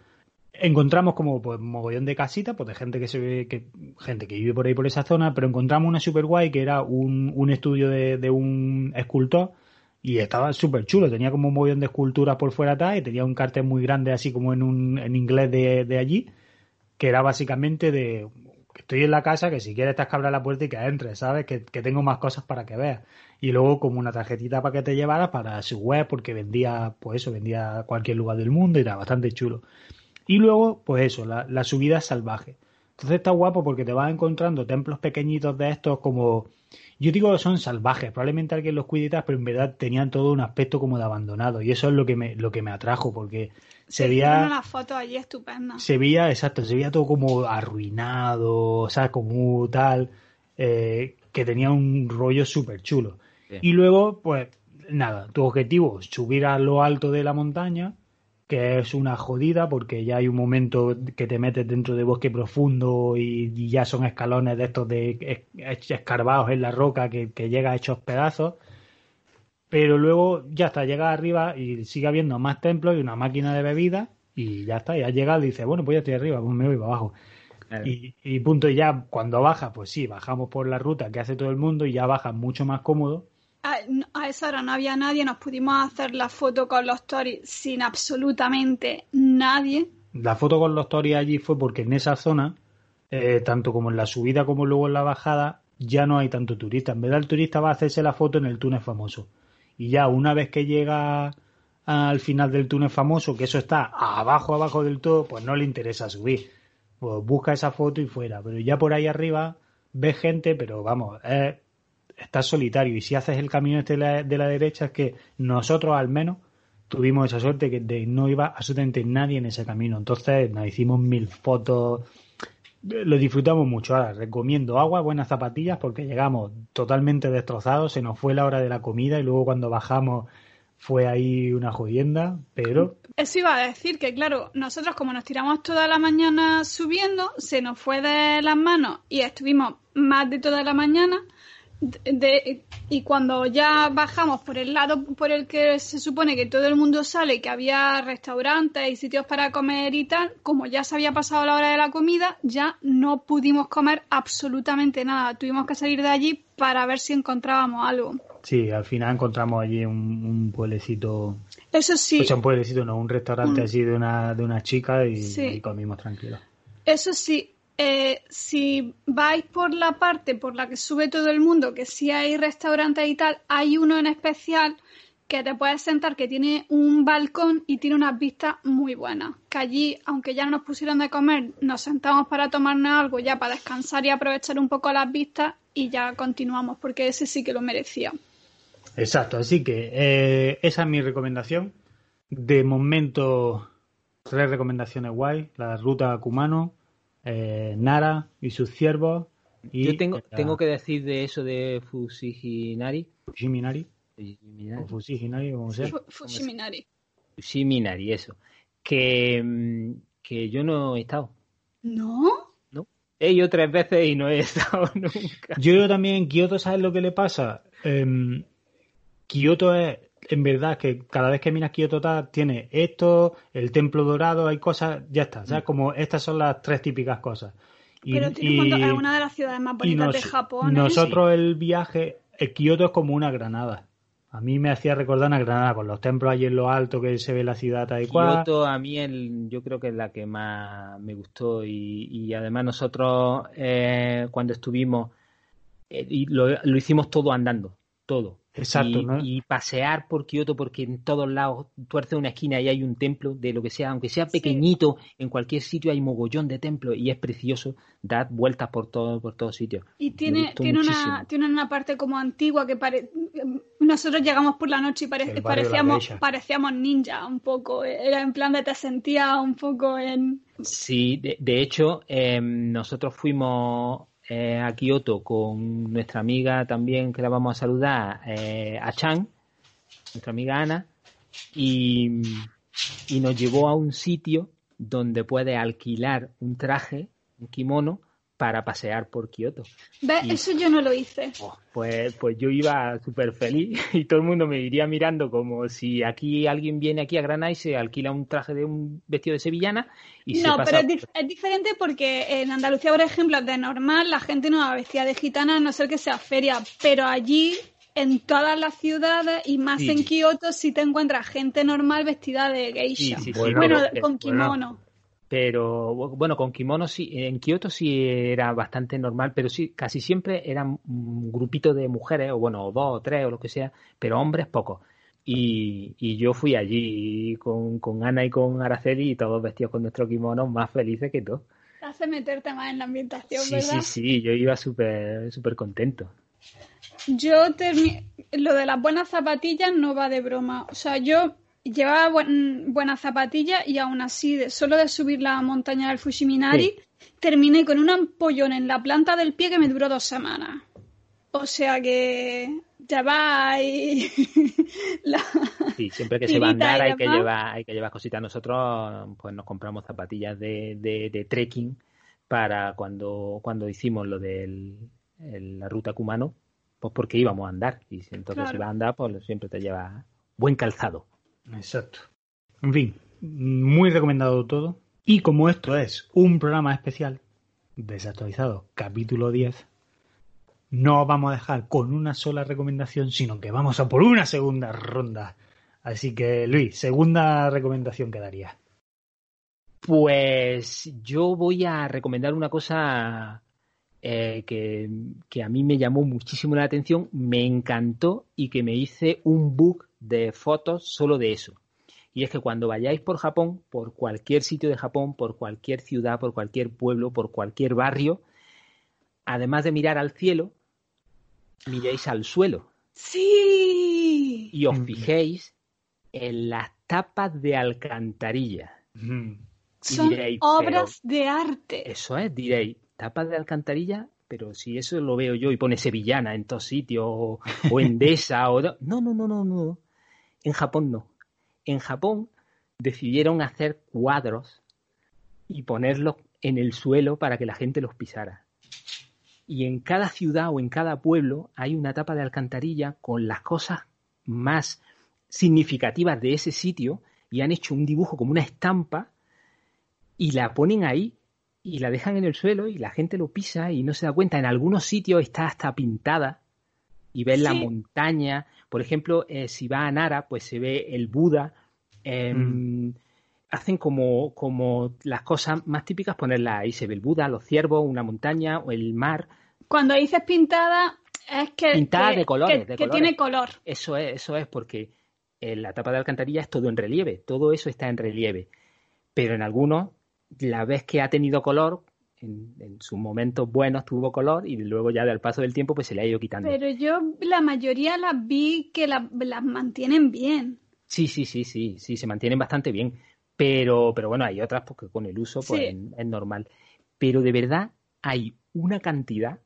Encontramos como pues mogollón de casitas, pues de gente que se ve, que, gente que vive por ahí por esa zona, pero encontramos una super guay que era un, un estudio de, de un escultor y estaba súper chulo, tenía como un montón de esculturas por fuera atrás y tenía un cartel muy grande así como en, un, en inglés de, de allí, que era básicamente de estoy en la casa, que si quieres estás que abra la puerta y que entres, ¿sabes? Que, que, tengo más cosas para que veas. Y luego como una tarjetita para que te llevaras para su web, porque vendía, pues eso, vendía a cualquier lugar del mundo y era bastante chulo. Y luego, pues eso, la, la subida salvaje. Entonces está guapo porque te vas encontrando templos pequeñitos de estos como yo digo que son salvajes, probablemente alguien los cuide pero en verdad tenían todo un aspecto como de abandonado. Y eso es lo que me, lo que me atrajo, porque se veía. una foto allí estupenda. Se veía, exacto, se veía todo como arruinado, o sea, como tal, eh, que tenía un rollo súper chulo. Y luego, pues, nada, tu objetivo es subir a lo alto de la montaña que es una jodida porque ya hay un momento que te metes dentro de bosque profundo y, ya son escalones de estos de escarbados en la roca que, llega a hechos pedazos. Pero luego ya está, llega arriba y sigue habiendo más templos y una máquina de bebida y ya está, ya llega y dice, bueno, pues ya estoy arriba, pues me voy para abajo. Y, y punto, y ya cuando baja, pues sí, bajamos por la ruta que hace todo el mundo y ya baja mucho más cómodo a, esa hora no había nadie, nos pudimos hacer la foto con los Tories sin absolutamente nadie. La foto con los Tories allí fue porque en esa zona, eh, tanto como en la subida como luego en la bajada, ya no hay tanto turista. En vez el turista va a hacerse la foto en el túnel famoso. Y ya una vez que llega al final del túnel famoso, que eso está abajo, abajo del todo, pues no le interesa subir. Pues busca esa foto y fuera. Pero ya por ahí arriba ves gente, pero vamos, es estás solitario y si haces el camino este de la, derecha es que nosotros al menos tuvimos esa suerte que de, no iba absolutamente nadie en ese camino. Entonces nos hicimos mil fotos, lo disfrutamos mucho. Ahora recomiendo agua, buenas zapatillas porque llegamos totalmente destrozados, se nos fue la hora de la comida y luego cuando bajamos fue ahí una jodienda, pero... Eso iba a decir que, claro, nosotros como nos tiramos toda la mañana subiendo, se nos fue de las manos y estuvimos más de toda la mañana de, y cuando ya bajamos por el lado por el que se supone que todo el mundo sale, que había restaurantes y sitios para comer y tal, como ya se había pasado la hora de la comida, ya no pudimos comer absolutamente nada. Tuvimos que salir de allí para ver si encontrábamos algo. Sí, al final encontramos allí un, pueblecito. Eso sí. O sea, un pueblecito, no, un restaurante así de una, de una chica y, y comimos tranquilo. Eso sí, eh, si vais por la parte por la que sube todo el mundo, que si hay restaurantes y tal, hay uno en especial que te puedes sentar, que tiene un balcón y tiene unas vistas muy buenas. Que allí, aunque ya no nos pusieron de comer, nos sentamos para tomarnos algo, ya para descansar y aprovechar un poco las vistas y ya continuamos, porque ese sí que lo merecía. Exacto, así que eh, esa es mi recomendación. De momento, tres recomendaciones guay. La ruta Kumano, eh, Nara y sus ciervos. Y Yo tengo, tengo que decir de eso de Fusiginari. Fusiminari. O Fusiginari, como sea. Fusiminari. Fusiminari, eso. Que, mm, que yo no he estado. ¿No? No. He ido tres veces y no he (laughs) estado nunca. Yo también en Kioto, ¿sabes lo que le pasa? Eh, Kioto es, en verdad, que cada vez que miras Kioto tiene esto, el templo dorado, hay cosas, ya está. O sea, mm. como estas son las tres típicas cosas. Pero tiene es una de las ciudades más bonitas de Japón. ¿eh? Nosotros el viaje, el Kioto es como una granada. A mí me hacía recordar una granada con los templos allí en lo alto que se ve la ciudad adecuada. Kioto a mí el, yo creo que es la que más me gustó y, además nosotros eh, cuando estuvimos eh, y lo, lo, hicimos todo andando, todo. Exacto, y, pasear por Kioto porque en todos lados tuerce una esquina y hay un templo de lo que sea, aunque sea pequeñito, en cualquier sitio hay mogollón de templos y es precioso dar vueltas por todo por todos sitios. Y tiene tiene una tiene una parte como antigua que pare... nosotros llegamos por la noche y parecíamos parecíamos ninja un poco, era en plan de te sentía un poco en Sí, de, hecho em, nosotros fuimos eh, a Kioto con nuestra amiga también, que la vamos a saludar, eh, a Chan, nuestra amiga Ana, y, y nos llevó a un sitio donde puede alquilar un traje, un kimono, para pasear por Kioto. ¿Ves? Eso yo no lo hice. Oh, pues, pues yo iba súper feliz (laughs) y todo el mundo me iría mirando como si aquí alguien viene aquí a Granada y se alquila un traje de un vestido de sevillana y no, se pero es, es, diferente porque en Andalucía, por ejemplo, de normal la gente no va vestida de gitana a no ser que sea feria, pero allí en todas las ciudades y más en Kioto sí te encuentras gente normal vestida de geisha. bueno, con kimono. Pero bueno, con kimono sí, en Kioto sí era bastante normal, pero sí, casi siempre eran un grupito de mujeres, o bueno, dos o tres o lo que sea, pero hombres pocos. Y, y yo fui allí con, con, Ana y con Araceli y todos vestidos con nuestro kimono más felices que todo. Te hace meterte más en la ambientación, sí, ¿verdad? Sí, sí, yo iba súper súper contento. Yo lo de las buenas zapatillas no va de broma. O sea, yo llevaba buenas zapatillas y aún así, de, solo de subir la montaña del Fushiminari, terminé con un ampollón en la planta del pie que me duró dos semanas. O sea que ya va y... (laughs) Sí, siempre que se va a andar hay que, llevar, hay que llevar cositas. Nosotros pues nos compramos zapatillas de, de, trekking para cuando, cuando hicimos lo de la ruta Kumano, pues porque íbamos a andar. Y entonces si vas a andar, pues siempre te lleva buen calzado. Exacto. En fin, muy recomendado todo. Y como esto es un programa especial, desactualizado, capítulo 10, no vamos a dejar con una sola recomendación, sino que vamos a por una segunda ronda. Así que, Luis, segunda recomendación que daría. Pues yo voy a recomendar una cosa eh, que, que, a mí me llamó muchísimo la atención, me encantó y que me hice un book de fotos solo de eso. Y es que cuando vayáis por Japón, por cualquier sitio de Japón, por cualquier ciudad, por cualquier pueblo, por cualquier barrio, además de mirar al cielo, miréis al suelo. Sí. Y os fijéis en las tapas de alcantarilla. Son obras de arte. Eso es, diréis, tapas de alcantarilla, pero si eso lo veo yo y pone sevillana en todos sitios, o, o endesa, o... No, no, no, no, no. En Japón no. En Japón decidieron hacer cuadros y ponerlos en el suelo para que la gente los pisara. Y en cada ciudad o en cada pueblo hay una tapa de alcantarilla con las cosas más significativas de ese sitio y han hecho un dibujo como una estampa y la ponen ahí y la dejan en el suelo y la gente lo pisa y no se da cuenta. En algunos sitios está hasta pintada y ves la montaña. Por ejemplo, eh, si va a Nara, pues se ve el Buda. Em, mm. Hacen como, como las cosas más típicas, ponerla ahí. Se ve el Buda, los ciervos, una montaña o el mar. Cuando dices pintada, es que. Pintada de colores. Que, tiene color. Eso es, eso es, porque en la tapa de alcantarilla es todo en relieve, todo eso está en relieve. Pero en algunos, la vez que ha tenido color, en, sus momentos buenos tuvo color y luego ya del paso del tiempo pues se le ha ido quitando. Pero yo la mayoría las vi que las mantienen bien. Sí, sí, sí, sí, sí, se mantienen bastante bien. Pero, pero bueno, hay otras porque con el uso pues es, normal. Pero de verdad hay una cantidad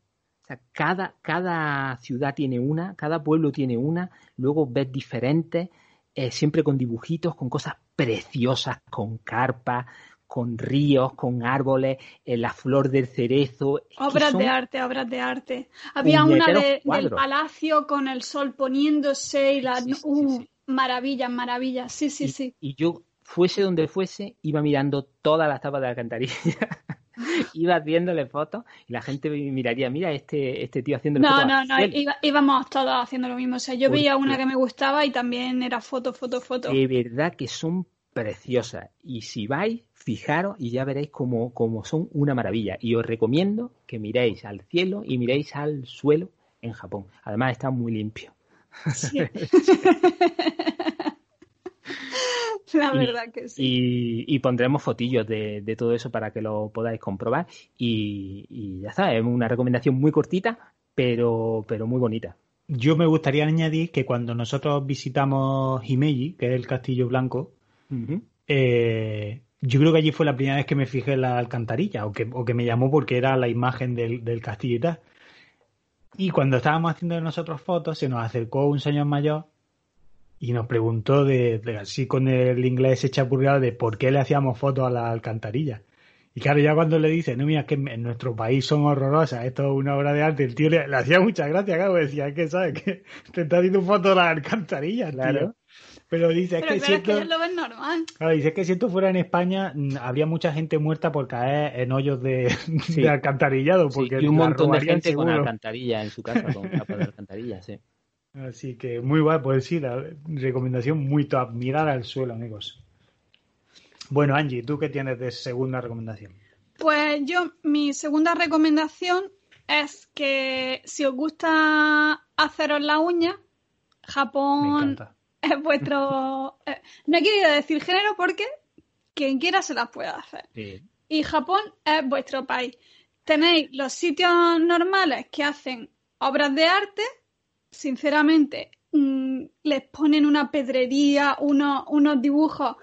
cada, cada ciudad tiene una, cada pueblo tiene una, luego ves diferentes, eh, siempre con dibujitos, con cosas preciosas, con carpas, con ríos, con árboles, en eh, la flor del cerezo. Obras de arte, obras de arte. Había una del palacio con el sol poniéndose y la... uh, Maravillas, maravillas, sí, sí, sí. Y yo, fuese donde fuese, iba mirando todas las tapas de la alcantarilla. (laughs) iba haciéndole fotos y la gente miraría, mira este, este tío haciendo no, No, no, íbamos todos haciendo lo mismo. O sea, yo veía una que me gustaba y también era foto, foto, foto. De verdad que son preciosas. Y si vais, fijaros y ya veréis como, son una maravilla. Y os recomiendo que miréis al cielo y miréis al suelo en Japón. Además está muy limpio. (laughs) La verdad que sí. Y, pondremos fotillos de, todo eso para que lo podáis comprobar. Y, ya está, es una recomendación muy cortita, pero, pero muy bonita. Yo me gustaría añadir que cuando nosotros visitamos Himeji, que es el Castillo Blanco, eh, yo creo que allí fue la primera vez que me fijé en la alcantarilla, o que, o que me llamó porque era la imagen del, del castillo y tal. Y cuando estábamos haciendo nosotros fotos, se nos acercó un señor mayor y nos preguntó de, así con el inglés echapurriado de por qué le hacíamos fotos a la alcantarilla. Y claro, ya cuando le dice, no, mira, que en nuestro país son horrorosas, esto es una obra de arte, el tío le, hacía mucha gracia, claro, decía, es que sabes (laughs) que te está haciendo fotos a la alcantarilla, claro. Pero dice que, si esto, lo ven normal. dice que si esto fuera en España, habría mucha gente muerta por caer en hoyos de, alcantarillado. Porque y un montón de gente con alcantarilla en su casa, con capas de alcantarilla, sí. (laughs) Así que muy guay, pues sí, la recomendación muy top. Mirar al suelo, amigos. Bueno, Angie, ¿tú qué tienes de segunda recomendación? Pues yo, mi segunda recomendación es que si os gusta haceros la uña, Japón es (laughs) vuestro... Eh, no he querido decir género porque quien quiera se las puede hacer. Y Japón es vuestro país. Tenéis los sitios normales que hacen obras de arte, sinceramente, mm, les ponen una pedrería, unos, unos dibujos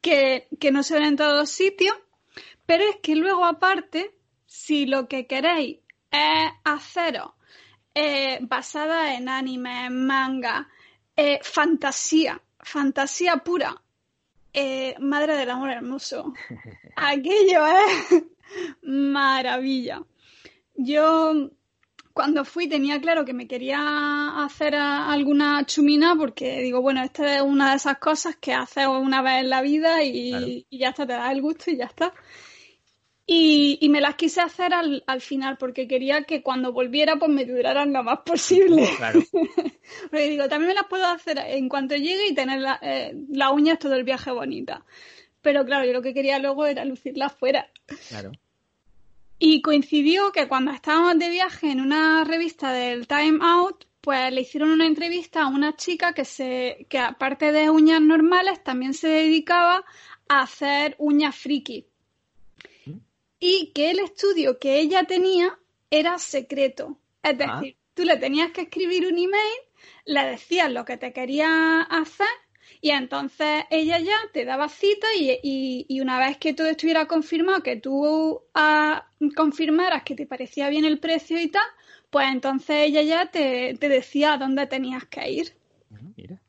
que, no se ven en todos sitios, pero es que luego aparte, si lo que queréis es haceros eh, basada en anime, en manga, eh, fantasía, fantasía pura. Eh, madre del amor hermoso. (laughs) Aquello es maravilla. Yo cuando fui tenía claro que me quería hacer alguna chumina porque digo, bueno, esta es una de esas cosas que haces una vez en la vida y, y ya está, te da el gusto y ya está. Y, me las quise hacer al, al, final porque quería que cuando volviera pues me duraran lo más posible. Claro. (laughs) porque digo, también me las puedo hacer en cuanto llegue y tener la, eh, las uñas todo el viaje bonita. Pero claro, yo lo que quería luego era lucirlas fuera. Claro. Y coincidió que cuando estábamos de viaje en una revista del Time Out, pues le hicieron una entrevista a una chica que se, que aparte de uñas normales, también se dedicaba a hacer uñas friki y que el estudio que ella tenía era secreto. Es ah. decir, tú le tenías que escribir un email, le decías lo que te quería hacer y entonces ella ya te daba cita y, y, una vez que todo estuviera confirmado, que tú ah, confirmaras que te parecía bien el precio y tal, pues entonces ella ya te, te decía a dónde tenías que ir. Mira.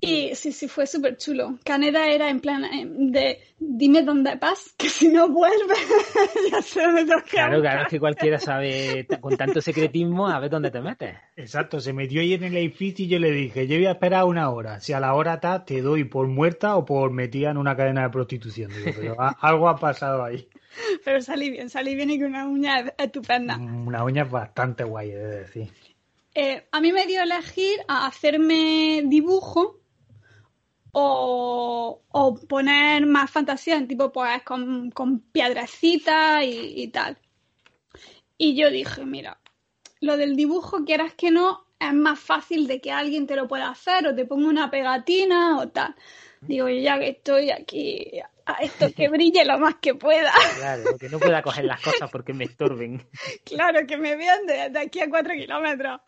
Y sí, sí, fue súper chulo. Caneda era en plan eh, de dime dónde vas, que si no vuelves, (laughs) ya sé dónde te Claro, claro, es que cualquiera sabe con tanto secretismo a ver dónde te metes. Exacto, se metió ahí en el edificio y yo le dije, yo voy a esperar una hora. Si a la hora está, te doy por muerta o por metida en una cadena de prostitución. Digo, pero (laughs) algo ha pasado ahí. Pero salí bien, salí bien y con una uña estupenda. Una uña bastante guay, he de decir. Eh, a mí me dio elegir a hacerme dibujo o, poner más fantasía en tipo pues con, con piedrecitas y, tal. Y yo dije, mira, lo del dibujo, quieras que no, es más fácil de que alguien te lo pueda hacer o te ponga una pegatina o tal. Digo, ya que estoy aquí, a esto que (laughs) brille lo más que pueda. Claro, que no pueda coger las cosas porque me estorben. (laughs) Claro, que me vean de, aquí a cuatro kilómetros.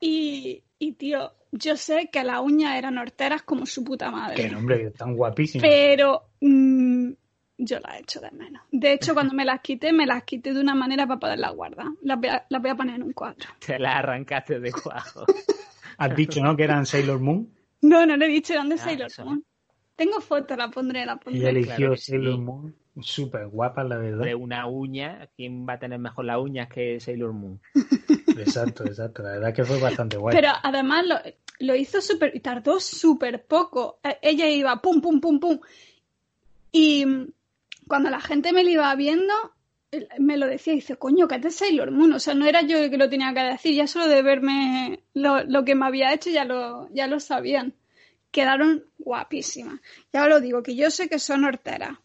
Y, y, tío, yo sé que las uñas eran horteras como su puta madre. Qué nombre, están guapísimas. Pero mm, yo las echo de menos. De hecho, cuando me las quité, me las quité de una manera para poderlas guardar. Las voy a, las voy a poner en un cuadro. (laughs) Te las arrancaste de cuajo. Has dicho, ¿no? Que eran Sailor Moon. No, no le he dicho, eran de ah, Sailor Moon. Tengo fotos, la pondré, la pondré. Y eligió Sailor Moon. Súper guapa, la verdad. De una uña, ¿quién va a tener mejor las uñas que Sailor Moon? (laughs) exacto, exacto. La verdad que fue bastante guay. Pero además lo, lo hizo súper. Tardó súper poco. E, ella iba pum, pum, pum, pum. Y cuando la gente me lo iba viendo, me lo decía y dice, coño, que es de Sailor Moon. O sea, no era yo el que lo tenía que decir, ya solo de verme lo, que me había hecho ya lo, ya lo sabían. Quedaron guapísimas. Ya os lo digo, que yo sé que son horteras,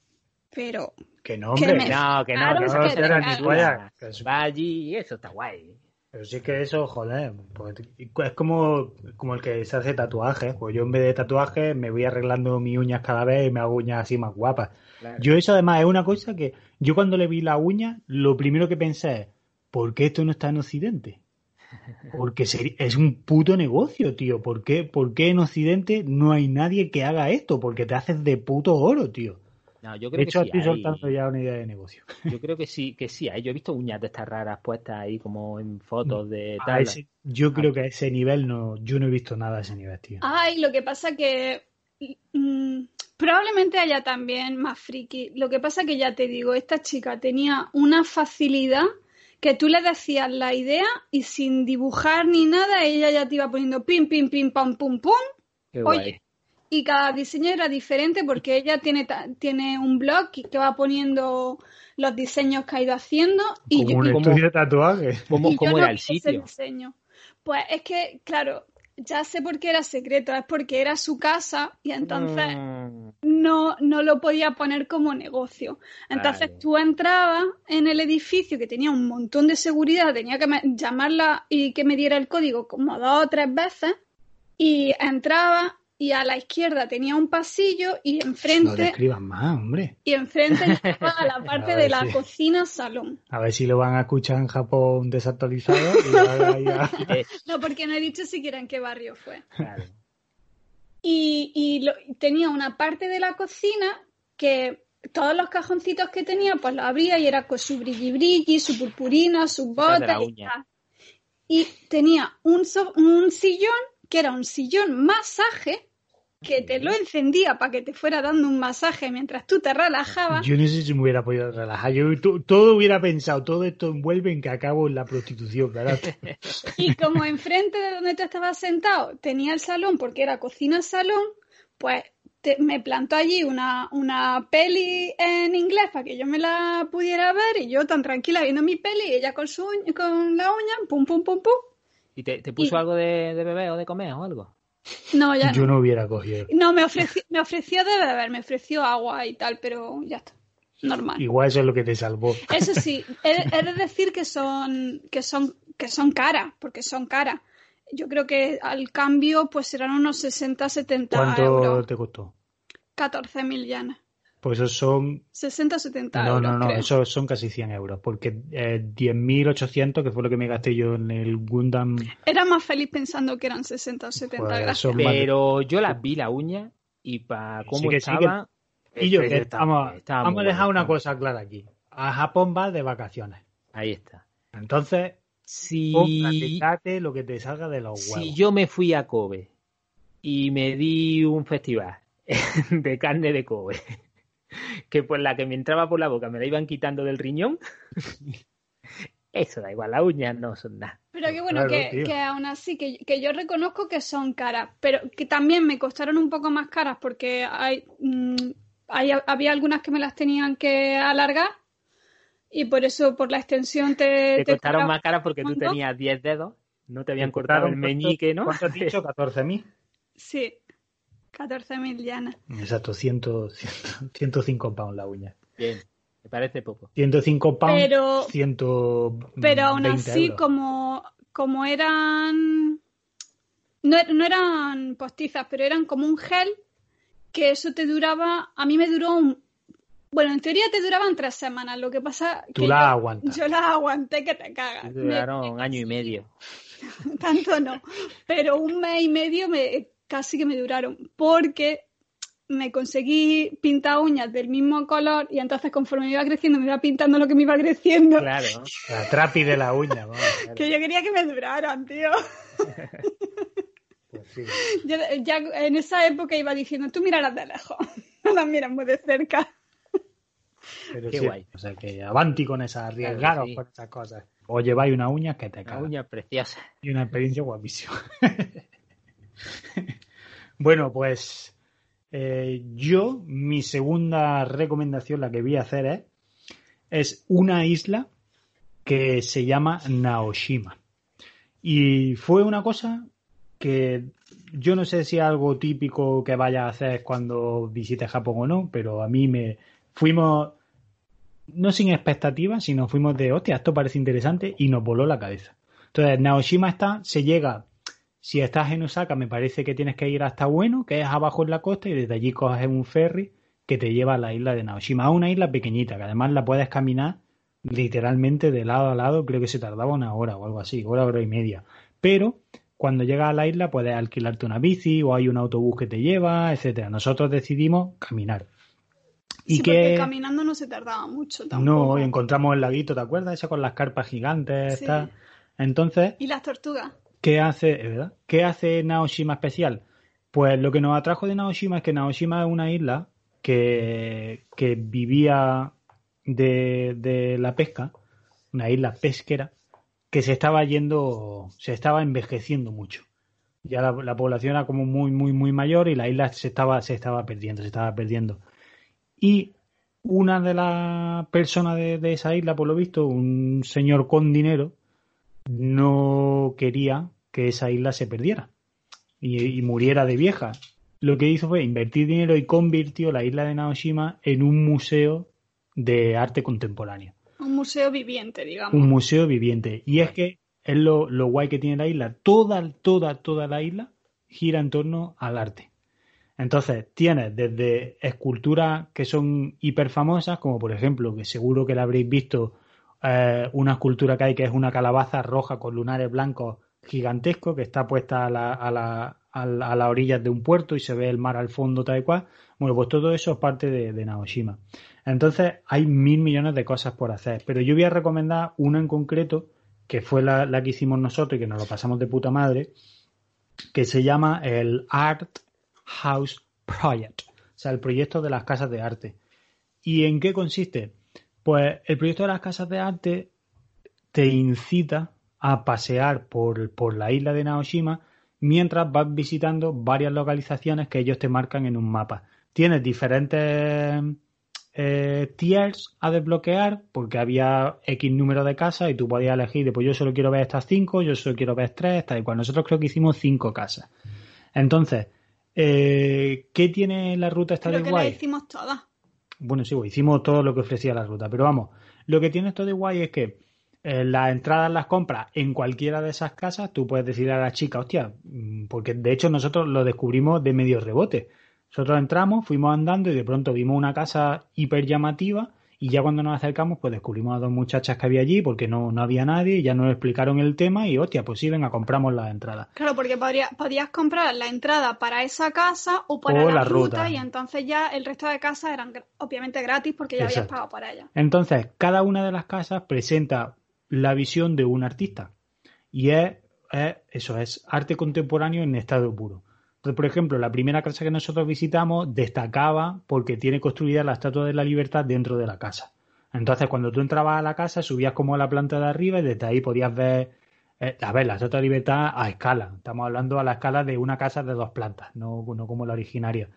pero... Que no, hombre. Que no, que no, que no, que Va allí y eso está guay. Pero sí que eso, joder, pues, es como, como el que se hace tatuajes. Pues yo en vez de tatuajes me voy arreglando mis uñas cada vez y me hago uñas así más guapas. Yo eso además es una cosa que yo cuando le vi la uña, lo primero que pensé es, ¿por qué esto no está en Occidente? Porque es un puto negocio, tío. ¿Por qué, ¿Por qué en Occidente no hay nadie que haga esto? Porque te haces de puto oro, tío. No, yo creo de hecho, que estoy soltando ya una idea de negocio. Yo creo que sí, que sí hay. Yo he visto uñas de estas raras puestas ahí como en fotos de tal. yo creo que a ese nivel no, yo no he visto nada a ese nivel, tío. Ay, lo que pasa que mm, probablemente haya también más friki. Lo que pasa que ya te digo, esta chica tenía una facilidad que tú le decías la idea y sin dibujar ni nada, ella ya te iba poniendo pim, pim, pim, pam, pum, pum. Oye, y cada diseño era diferente porque ella tiene, tiene un blog que va poniendo los diseños que ha ido haciendo. Y como un estudio de tatuaje. ¿Cómo, era el sitio? Diseño. Pues es que, claro, ya sé por qué era secreto, es porque era su casa y entonces mm. no, no lo podía poner como negocio. Entonces tú entrabas en el edificio que tenía un montón de seguridad, tenía que llamarla y que me diera el código como dos o tres veces y entraba y a la izquierda tenía un pasillo y enfrente. No más, hombre. Y enfrente (laughs) estaba la parte de la cocina salón. A ver si lo van a escuchar en Japón desactualizado. (laughs) no, porque no he dicho siquiera en qué barrio fue. Y, y tenía una parte de la cocina que todos los cajoncitos que tenía, pues lo abría y era con su brilli brilli, su purpurina, su botas y Y tenía un, un sillón que era un sillón masaje que te lo encendía para que te fuera dando un masaje mientras tú te relajabas. Yo no sé si me hubiera podido relajar. Yo todo hubiera pensado, todo esto envuelve en que acabo en la prostitución, ¿verdad? (laughs) y como enfrente de donde tú estabas sentado tenía el salón, porque era cocina-salón, pues me plantó allí una, una peli en inglés para que yo me la pudiera ver y yo tan tranquila viendo mi peli y ella con, su, con la uña, pum, pum, pum, pum. ¿Y te, puso algo de, de beber o de comer o algo? No, ya. Yo no hubiera cogido. No, me ofreció, me ofreció de beber, me ofreció agua y tal, pero ya está. Normal. Igual eso es lo que te salvó. Eso sí, (laughs) he, de decir que son, que son, que son caras, porque son caras. Yo creo que al cambio pues serán unos 60, 70 ¿Cuánto euros. ¿Cuánto te costó? 14.000 yenes. Pues esos son... 60 70 no, euros. No, no, no, esos son casi 100 euros. Porque eh, 10.800, que fue lo que me gasté yo en el Gundam. Era más feliz pensando que eran 60 o 70 pues Pero yo las vi la uña y para cómo estaba. Y yo, que vamos, vamos a dejar una cosa clara aquí. A Japón vas de vacaciones. Ahí está. Entonces, si lo que te salga de los huevos. Si yo me fui a Kobe y me di un festival (laughs) de carne de Kobe (laughs) que pues la que me entraba por la boca me la iban quitando del riñón. (laughs) Eso da igual, las uñas no son nada. Pero qué bueno que, que, aún así, que, yo reconozco que son caras, pero que también me costaron un poco más caras porque hay, mm, había algunas que me las tenían que alargar y por eso, por la extensión te... Te, costaron más caras porque tú tenías 10 dedos, no te habían cortado el meñique, ¿no? ¿Cuánto has dicho? (laughs) ¿14.000? Sí. 14.000 llanas. Exacto, 100, 105 pounds la uña. Bien, me parece poco. 105 pounds, pero, 120 Pero aún así, como, como eran no, no, eran postizas, pero eran como un gel que eso te duraba, a mí me duró un, bueno, en teoría te duraban tres semanas, lo que pasa Tú que la yo, aguantas. yo las aguanté que te cagas. Duraron un (laughs) año y medio. Tanto no, pero un mes y medio me, casi que me duraron, porque me conseguí pintar uñas del mismo color y entonces conforme me iba creciendo me iba pintando lo que me iba creciendo. Claro. La trapi de la uña, vamos, (laughs) claro. Que yo quería que me duraran, tío. Pues sí. Yo ya en esa época iba diciendo, tú mírala de lejos, (laughs) no las miras muy de cerca. Pero Qué sí, guay. O sea que avanti con esas, arriesgados sí. con esas cosas. O lleváis una uña que te Una caga. uña preciosa. Y una experiencia guapísima. (laughs) (laughs) bueno, pues eh, yo, mi segunda recomendación, la que voy a hacer es, es una isla que se llama Naoshima. Y fue una cosa que yo no sé si es algo típico que vaya a hacer cuando visites Japón o no, pero a mí me fuimos no sin expectativas, sino fuimos de, hostia, esto parece interesante y nos voló la cabeza. Entonces, Naoshima está, se llega, si estás en Osaka, me parece que tienes que ir hasta Ueno, que es abajo en la costa, y desde allí coges un ferry que te lleva a la isla de Naoshima, a una isla pequeñita, que además la puedes caminar literalmente de lado a lado, creo que se tardaba una hora o algo así, hora, hora y media. Pero cuando llegas a la isla puedes alquilarte una bici o hay un autobús que te lleva, etcétera. Nosotros decidimos caminar. Y sí, que porque caminando no se tardaba mucho tampoco. no, encontramos el laguito, ¿te acuerdas? Ese con las carpas gigantes, Sí. tal. Entonces, ¿Y las tortugas? ¿Qué hace, verdad? ¿Qué hace Naoshima especial? Pues lo que nos atrajo de Naoshima es que Naoshima es una isla que, que vivía de, de la pesca, una isla pesquera, que se estaba yendo, se estaba envejeciendo mucho. Ya la, la población era como muy, muy, muy mayor y la isla se estaba, se estaba perdiendo, se estaba perdiendo. Y una de las personas de, de esa isla, por lo visto, un señor con dinero, no quería que esa isla se perdiera y, y muriera de vieja. Lo que hizo fue invertir dinero y convirtió la isla de Naoshima en un museo de arte contemporáneo. Un museo viviente, digamos. Un museo viviente. Y es que es lo, lo guay que tiene la isla. Toda, toda, toda la isla gira en torno al arte. Entonces, tienes desde esculturas que son hiper famosas, como por ejemplo, que seguro que la habréis visto, eh, una escultura que hay que es una calabaza roja con lunares blancos gigantesco que está puesta a la, a la, a la, a las orillas de un puerto y se ve el mar al fondo tal y cual. Bueno, pues todo eso es parte de, de Naoshima. Entonces, hay mil millones de cosas por hacer, pero yo voy a recomendar una en concreto, que fue la, la que hicimos nosotros y que nos lo pasamos de puta madre, que se llama el Art House Project, o sea, el proyecto de las casas de arte. ¿Y en qué consiste? Pues el proyecto de las casas de arte te incita a pasear por, por la isla de Naoshima mientras vas visitando varias localizaciones que ellos te marcan en un mapa. Tienes diferentes eh, tiers a desbloquear porque había X número de casas y tú podías elegir, pues yo solo quiero ver estas cinco, yo solo quiero ver tres, tal y cual. Nosotros creo que hicimos cinco casas. Entonces, eh, ¿qué tiene la ruta esta Creo de que guay? la hicimos todas. Bueno, sí, pues, hicimos todo lo que ofrecía la ruta, pero vamos, lo que tiene esto de guay es que eh, las entradas las compras en cualquiera de esas casas, tú puedes decir a la chica, hostia, mm, porque de hecho nosotros lo descubrimos de medio rebote. Nosotros entramos, fuimos andando y de pronto vimos una casa hiper llamativa y ya cuando nos acercamos pues descubrimos a dos muchachas que había allí porque no, no había nadie y ya nos explicaron el tema y hostia, pues sí, venga, compramos las entradas. Claro, porque podría, podías comprar la entrada para esa casa o para O la, la ruta, ruta. y entonces ya el resto de casas eran obviamente gratis porque ya habías Exacto. pagado por ellas. Entonces, cada una de las casas presenta la visión de un artista. Y es, es- eso, es arte contemporáneo en estado puro. Entonces, por ejemplo, la primera casa que nosotros visitamos destacaba porque tiene construida la Estatua de la Libertad dentro de la casa. Entonces, cuando tú entrabas a la casa, subías como a la planta de arriba y desde ahí podías ver, eh, a ver, la Estatua de la Libertad a escala. Estamos hablando a la escala de una casa de dos plantas, no, como la originaria.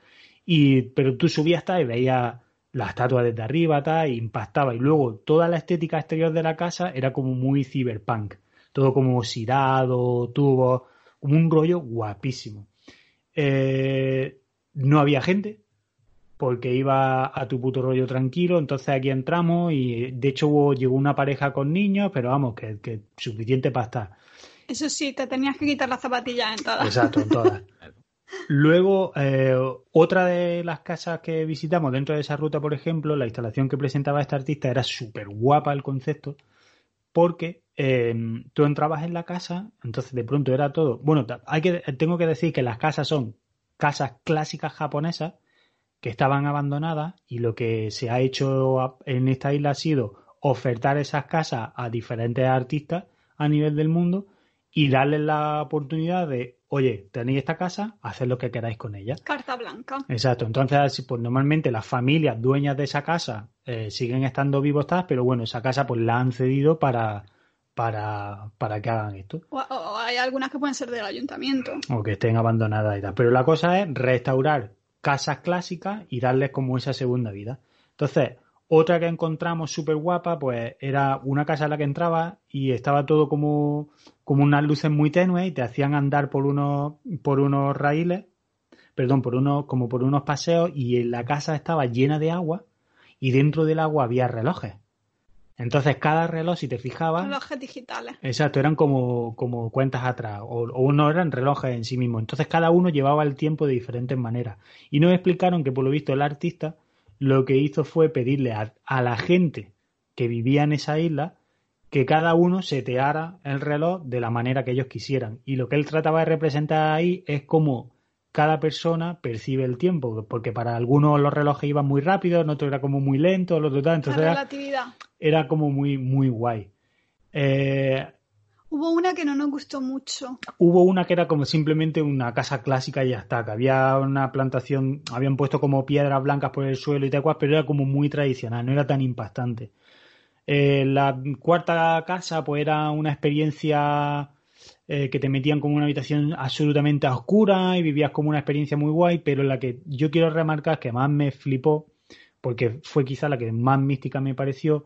Y, pero tú subías y veías la estatua desde arriba, tal, e impactaba. Y luego toda la estética exterior de la casa era como muy cyberpunk. Todo como cirado, tubo, como un rollo guapísimo. Eh, no había gente, porque iba a tu puto rollo tranquilo. Entonces aquí entramos y de hecho hubo, llegó una pareja con niños, pero vamos, que, que suficiente para estar. Eso sí, te tenías que quitar las zapatillas en todas. Exacto, en todas. (laughs) Luego, eh, otra de las casas que visitamos dentro de esa ruta, por ejemplo, la instalación que presentaba este artista era súper guapa el concepto, porque eh, tú entrabas en la casa, entonces de pronto era todo. Bueno, hay que, tengo que decir que las casas son casas clásicas japonesas que estaban abandonadas y lo que se ha hecho en esta isla ha sido ofertar esas casas a diferentes artistas a nivel del mundo y darles la oportunidad de, oye, tenéis esta casa, haced lo que queráis con ella. Carta blanca. Exacto. Entonces, pues normalmente las familias dueñas de esa casa eh, siguen estando vivos, pero bueno, esa casa pues la han cedido para, para, para que hagan esto. O, hay algunas que pueden ser del ayuntamiento. O que estén abandonadas y tal. Pero la cosa es restaurar casas clásicas y darles como esa segunda vida. Entonces, otra que encontramos súper guapa, pues era una casa en la que entraba y estaba todo como, como unas luces muy tenues y te hacían andar por unos, por unos raíles, perdón, por unos, como por unos paseos y la casa estaba llena de agua y dentro del agua había relojes. Entonces cada reloj, si te fijabas... Relojes digitales. Exacto, eran como, como cuentas atrás, o, o, no eran relojes en sí mismos. Entonces cada uno llevaba el tiempo de diferentes maneras. Y nos explicaron que por lo visto el artista lo que hizo fue pedirle a, la gente que vivía en esa isla que cada uno seteara el reloj de la manera que ellos quisieran. Y lo que él trataba de representar ahí es cómo cada persona percibe el tiempo, porque para algunos los relojes iban muy rápido, en otros era como muy lento, los otros entonces era, era, como muy, muy guay. Eh, Hubo una que no nos gustó mucho. Hubo una que era como simplemente una casa clásica y ya está, que había una plantación, habían puesto como piedras blancas por el suelo y tal cual, pero era como muy tradicional, no era tan impactante. Eh, la cuarta casa pues era una experiencia eh, que te metían como una habitación absolutamente oscura y vivías como una experiencia muy guay, pero la que yo quiero remarcar que más me flipó, porque fue quizá la que más mística me pareció,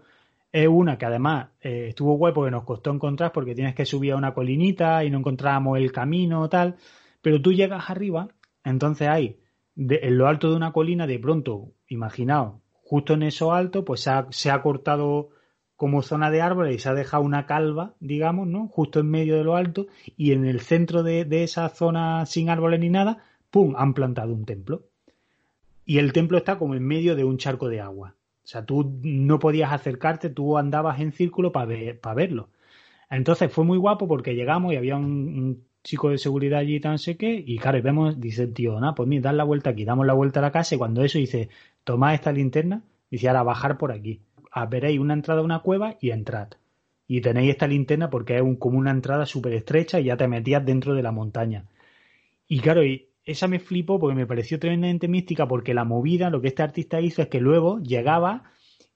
es una que además eh, estuvo guay porque nos costó encontrar porque tienes que subir a una colinita y no encontrábamos el camino o tal, pero tú llegas arriba, entonces hay en lo alto de una colina de pronto, imaginaos, justo en eso alto, pues se ha, se ha cortado como zona de árboles y se ha dejado una calva, digamos, ¿no? Justo en medio de lo alto y en el centro de, de esa zona sin árboles ni nada, ¡pum!, han plantado un templo. Y el templo está como en medio de un charco de agua. O sea, tú no podías acercarte, tú andabas en círculo para verlo. Entonces fue muy guapo porque llegamos y había un, chico de seguridad allí tan sé qué, y claro, vemos, dice el tío, nada, pues mira, dan la vuelta aquí, damos la vuelta a la casa y cuando eso dice, tomad esta linterna, dice, ahora bajar por aquí. Veréis una entrada a una cueva y entrad. Y tenéis esta linterna porque es un, como una entrada súper estrecha y ya te metías dentro de la montaña. Y claro, y esa me flipó porque me pareció tremendamente mística porque la movida, lo que este artista hizo es que luego llegaba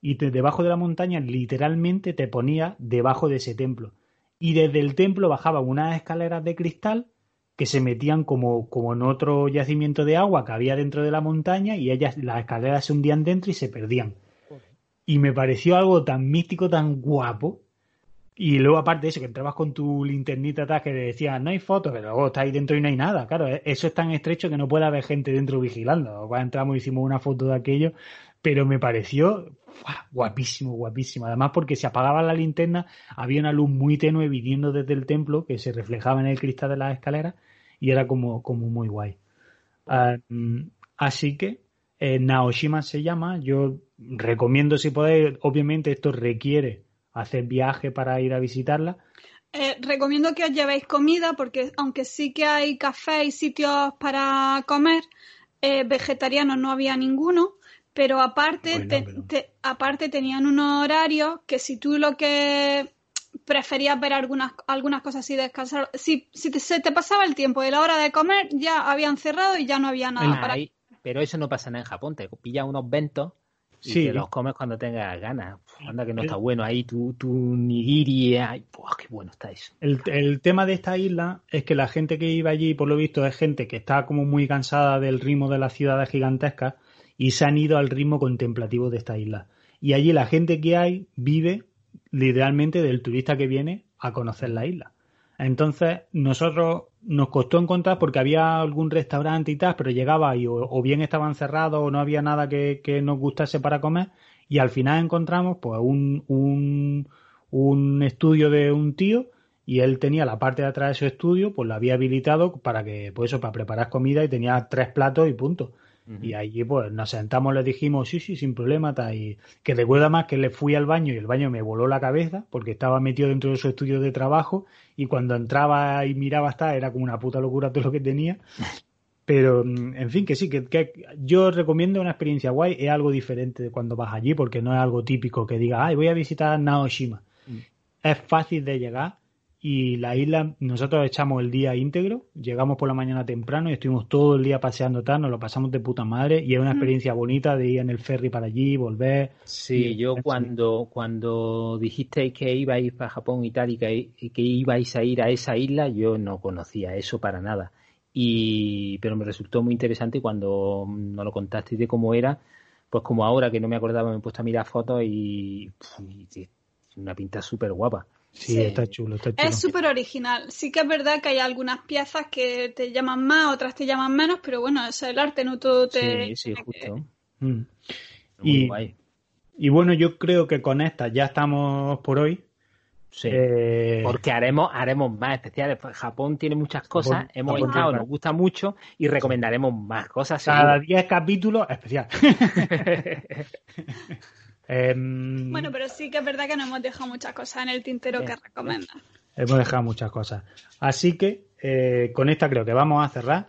y debajo de la montaña literalmente te ponía debajo de ese templo. Y desde el templo bajaban unas escaleras de cristal que se metían como, como en otro yacimiento de agua que había dentro de la montaña y ellas, las escaleras se hundían dentro y se perdían. Y me pareció algo tan místico, tan guapo, y luego, aparte de eso, que entrabas con tu linternita atrás que decía, no hay fotos, pero luego está ahí dentro y no hay nada. Claro, e-, eso es tan estrecho que no puede haber gente dentro vigilando. Cuando entramos hicimos una foto de aquello, pero me pareció guapísimo, guapísimo. Además, porque se apagaba la linterna, había una luz muy tenue viniendo desde el templo que se reflejaba en el cristal de las escaleras y era como, como muy guay. así que eh, Naoshima se llama. Yo recomiendo si podéis, obviamente esto requiere hacer viaje para ir a visitarla. Eh, recomiendo que os llevéis comida porque aunque sí que hay café y sitios para comer, eh, vegetarianos no había ninguno, pero aparte, aparte tenían unos horarios que si tú lo que preferías ver algunas, algunas cosas y descansar, si, si se te pasaba el tiempo de la hora de comer, ya habían cerrado y ya no había nada para... pero eso no pasa nada en Japón, te pillas unos ventos y sí. te los comes cuando tengas ganas. Anda que no está bueno ahí tu, tu nigiri. Ay, qué bueno está eso. El, el, tema de esta isla es que la gente que iba allí, por lo visto, es gente que está como muy cansada del ritmo de las ciudades gigantescas y se han ido al ritmo contemplativo de esta isla. Y allí la gente que hay vive literalmente del turista que viene a conocer la isla. Entonces, nosotros nos costó encontrar porque había algún restaurante y tal, pero llegaba y o, bien estaban cerrados o no había nada que, nos gustase para comer. Y al final encontramos pues un, un, un estudio de un tío y él tenía la parte de atrás de su estudio, pues lo había habilitado para que, pues eso, para preparar comida y tenía tres platos y punto. Y allí pues nos sentamos, le dijimos, sí, sí, sin problema, y que recuerda más que le fui al baño y el baño me voló la cabeza porque estaba metido dentro de su estudio de trabajo y cuando entraba y miraba hasta era como una puta locura todo lo que tenía. (laughs) Pero, mm, en fin, que sí, que, que, yo recomiendo una experiencia guay, es algo diferente de cuando vas allí, porque no es algo típico que diga, ay, voy a visitar Naoshima. Mm. Es fácil de llegar, y la isla, nosotros echamos el día íntegro, llegamos por la mañana temprano y estuvimos todo el día paseando tal, nos lo pasamos de puta madre y es una mm. experiencia bonita de ir en el ferry para allí, volver. Sí, yo cuando, cuando dijisteis que ibais para Japón y tal y que, que ibais a ir a esa isla, yo no conocía eso para nada. Y, pero me resultó muy interesante cuando nos lo contasteis de cómo era, pues como ahora que no me acordaba me he puesto a mirar fotos y, y una pinta súper guapa. Sí, está chulo, está chulo. Es súper original. Sí que es verdad que hay algunas piezas que te llaman más, otras te llaman menos, pero bueno, eso es el arte, no todo te... Sí, sí, justo. Mm. Y, y, bueno, yo creo que con esta ya estamos por hoy. Sí. Eh, Porque haremos, haremos más especiales. Japón tiene muchas cosas, hemos estado, nos gusta mucho y recomendaremos más cosas. Cada 10 capítulos especial. (laughs) Em, bueno, pero sí que es verdad que no hemos dejado muchas cosas en el tintero que recomienda. Hemos dejado muchas cosas. Así que eh, con esta creo que vamos a cerrar.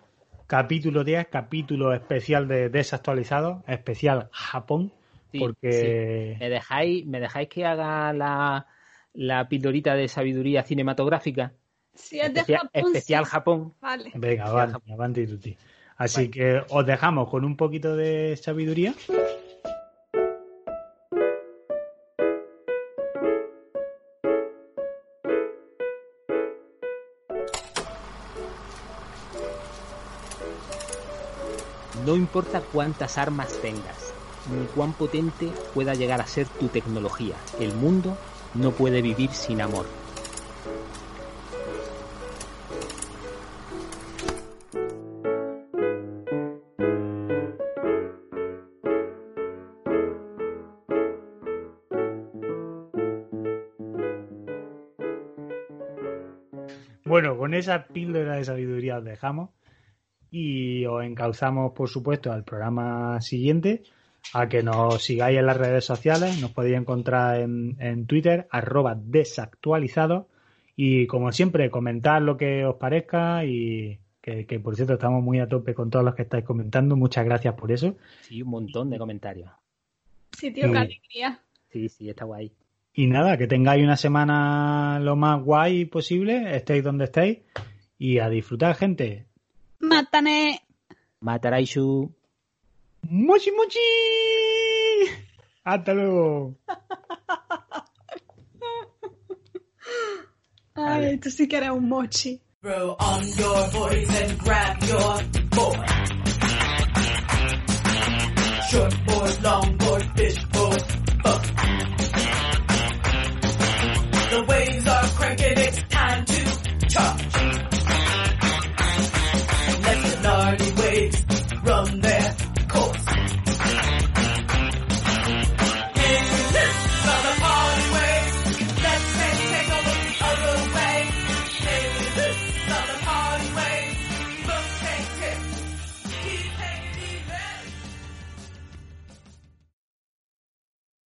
Capítulo 10, capítulo especial de Desactualizado, especial Japón. porque... ¿Me, dejáis, ¿Me dejáis que haga la, la pildorita de sabiduría cinematográfica? Sí, es de Japón. Especial Japón. Vale. Venga, vale, avante tutti. Así que os dejamos con un poquito de sabiduría. No importa cuántas armas tengas, ni cuán potente pueda llegar a ser tu tecnología, el mundo no puede vivir sin amor. Bueno, con esa píldora de sabiduría os dejamos y os encauzamos, por supuesto, al programa siguiente, a que nos sigáis en las redes sociales, nos podéis encontrar en, Twitter, arroba desactualizado, y como siempre, comentar lo que os parezca y que, por cierto estamos muy a tope con todos los que estáis comentando, muchas gracias por eso. Sí, un montón de comentarios. Sí, tío, qué alegría. Sí, sí, está guay. Y nada, que tengáis una semana lo más guay posible, estéis donde estéis, y a disfrutar, gente. またね。また来週。もしもしあったろう。Ay, esto sí que era un mochi. Throw on your boys and grab your board. Short board, long board, fish board, boat. The waves are cranking, it's time to charge.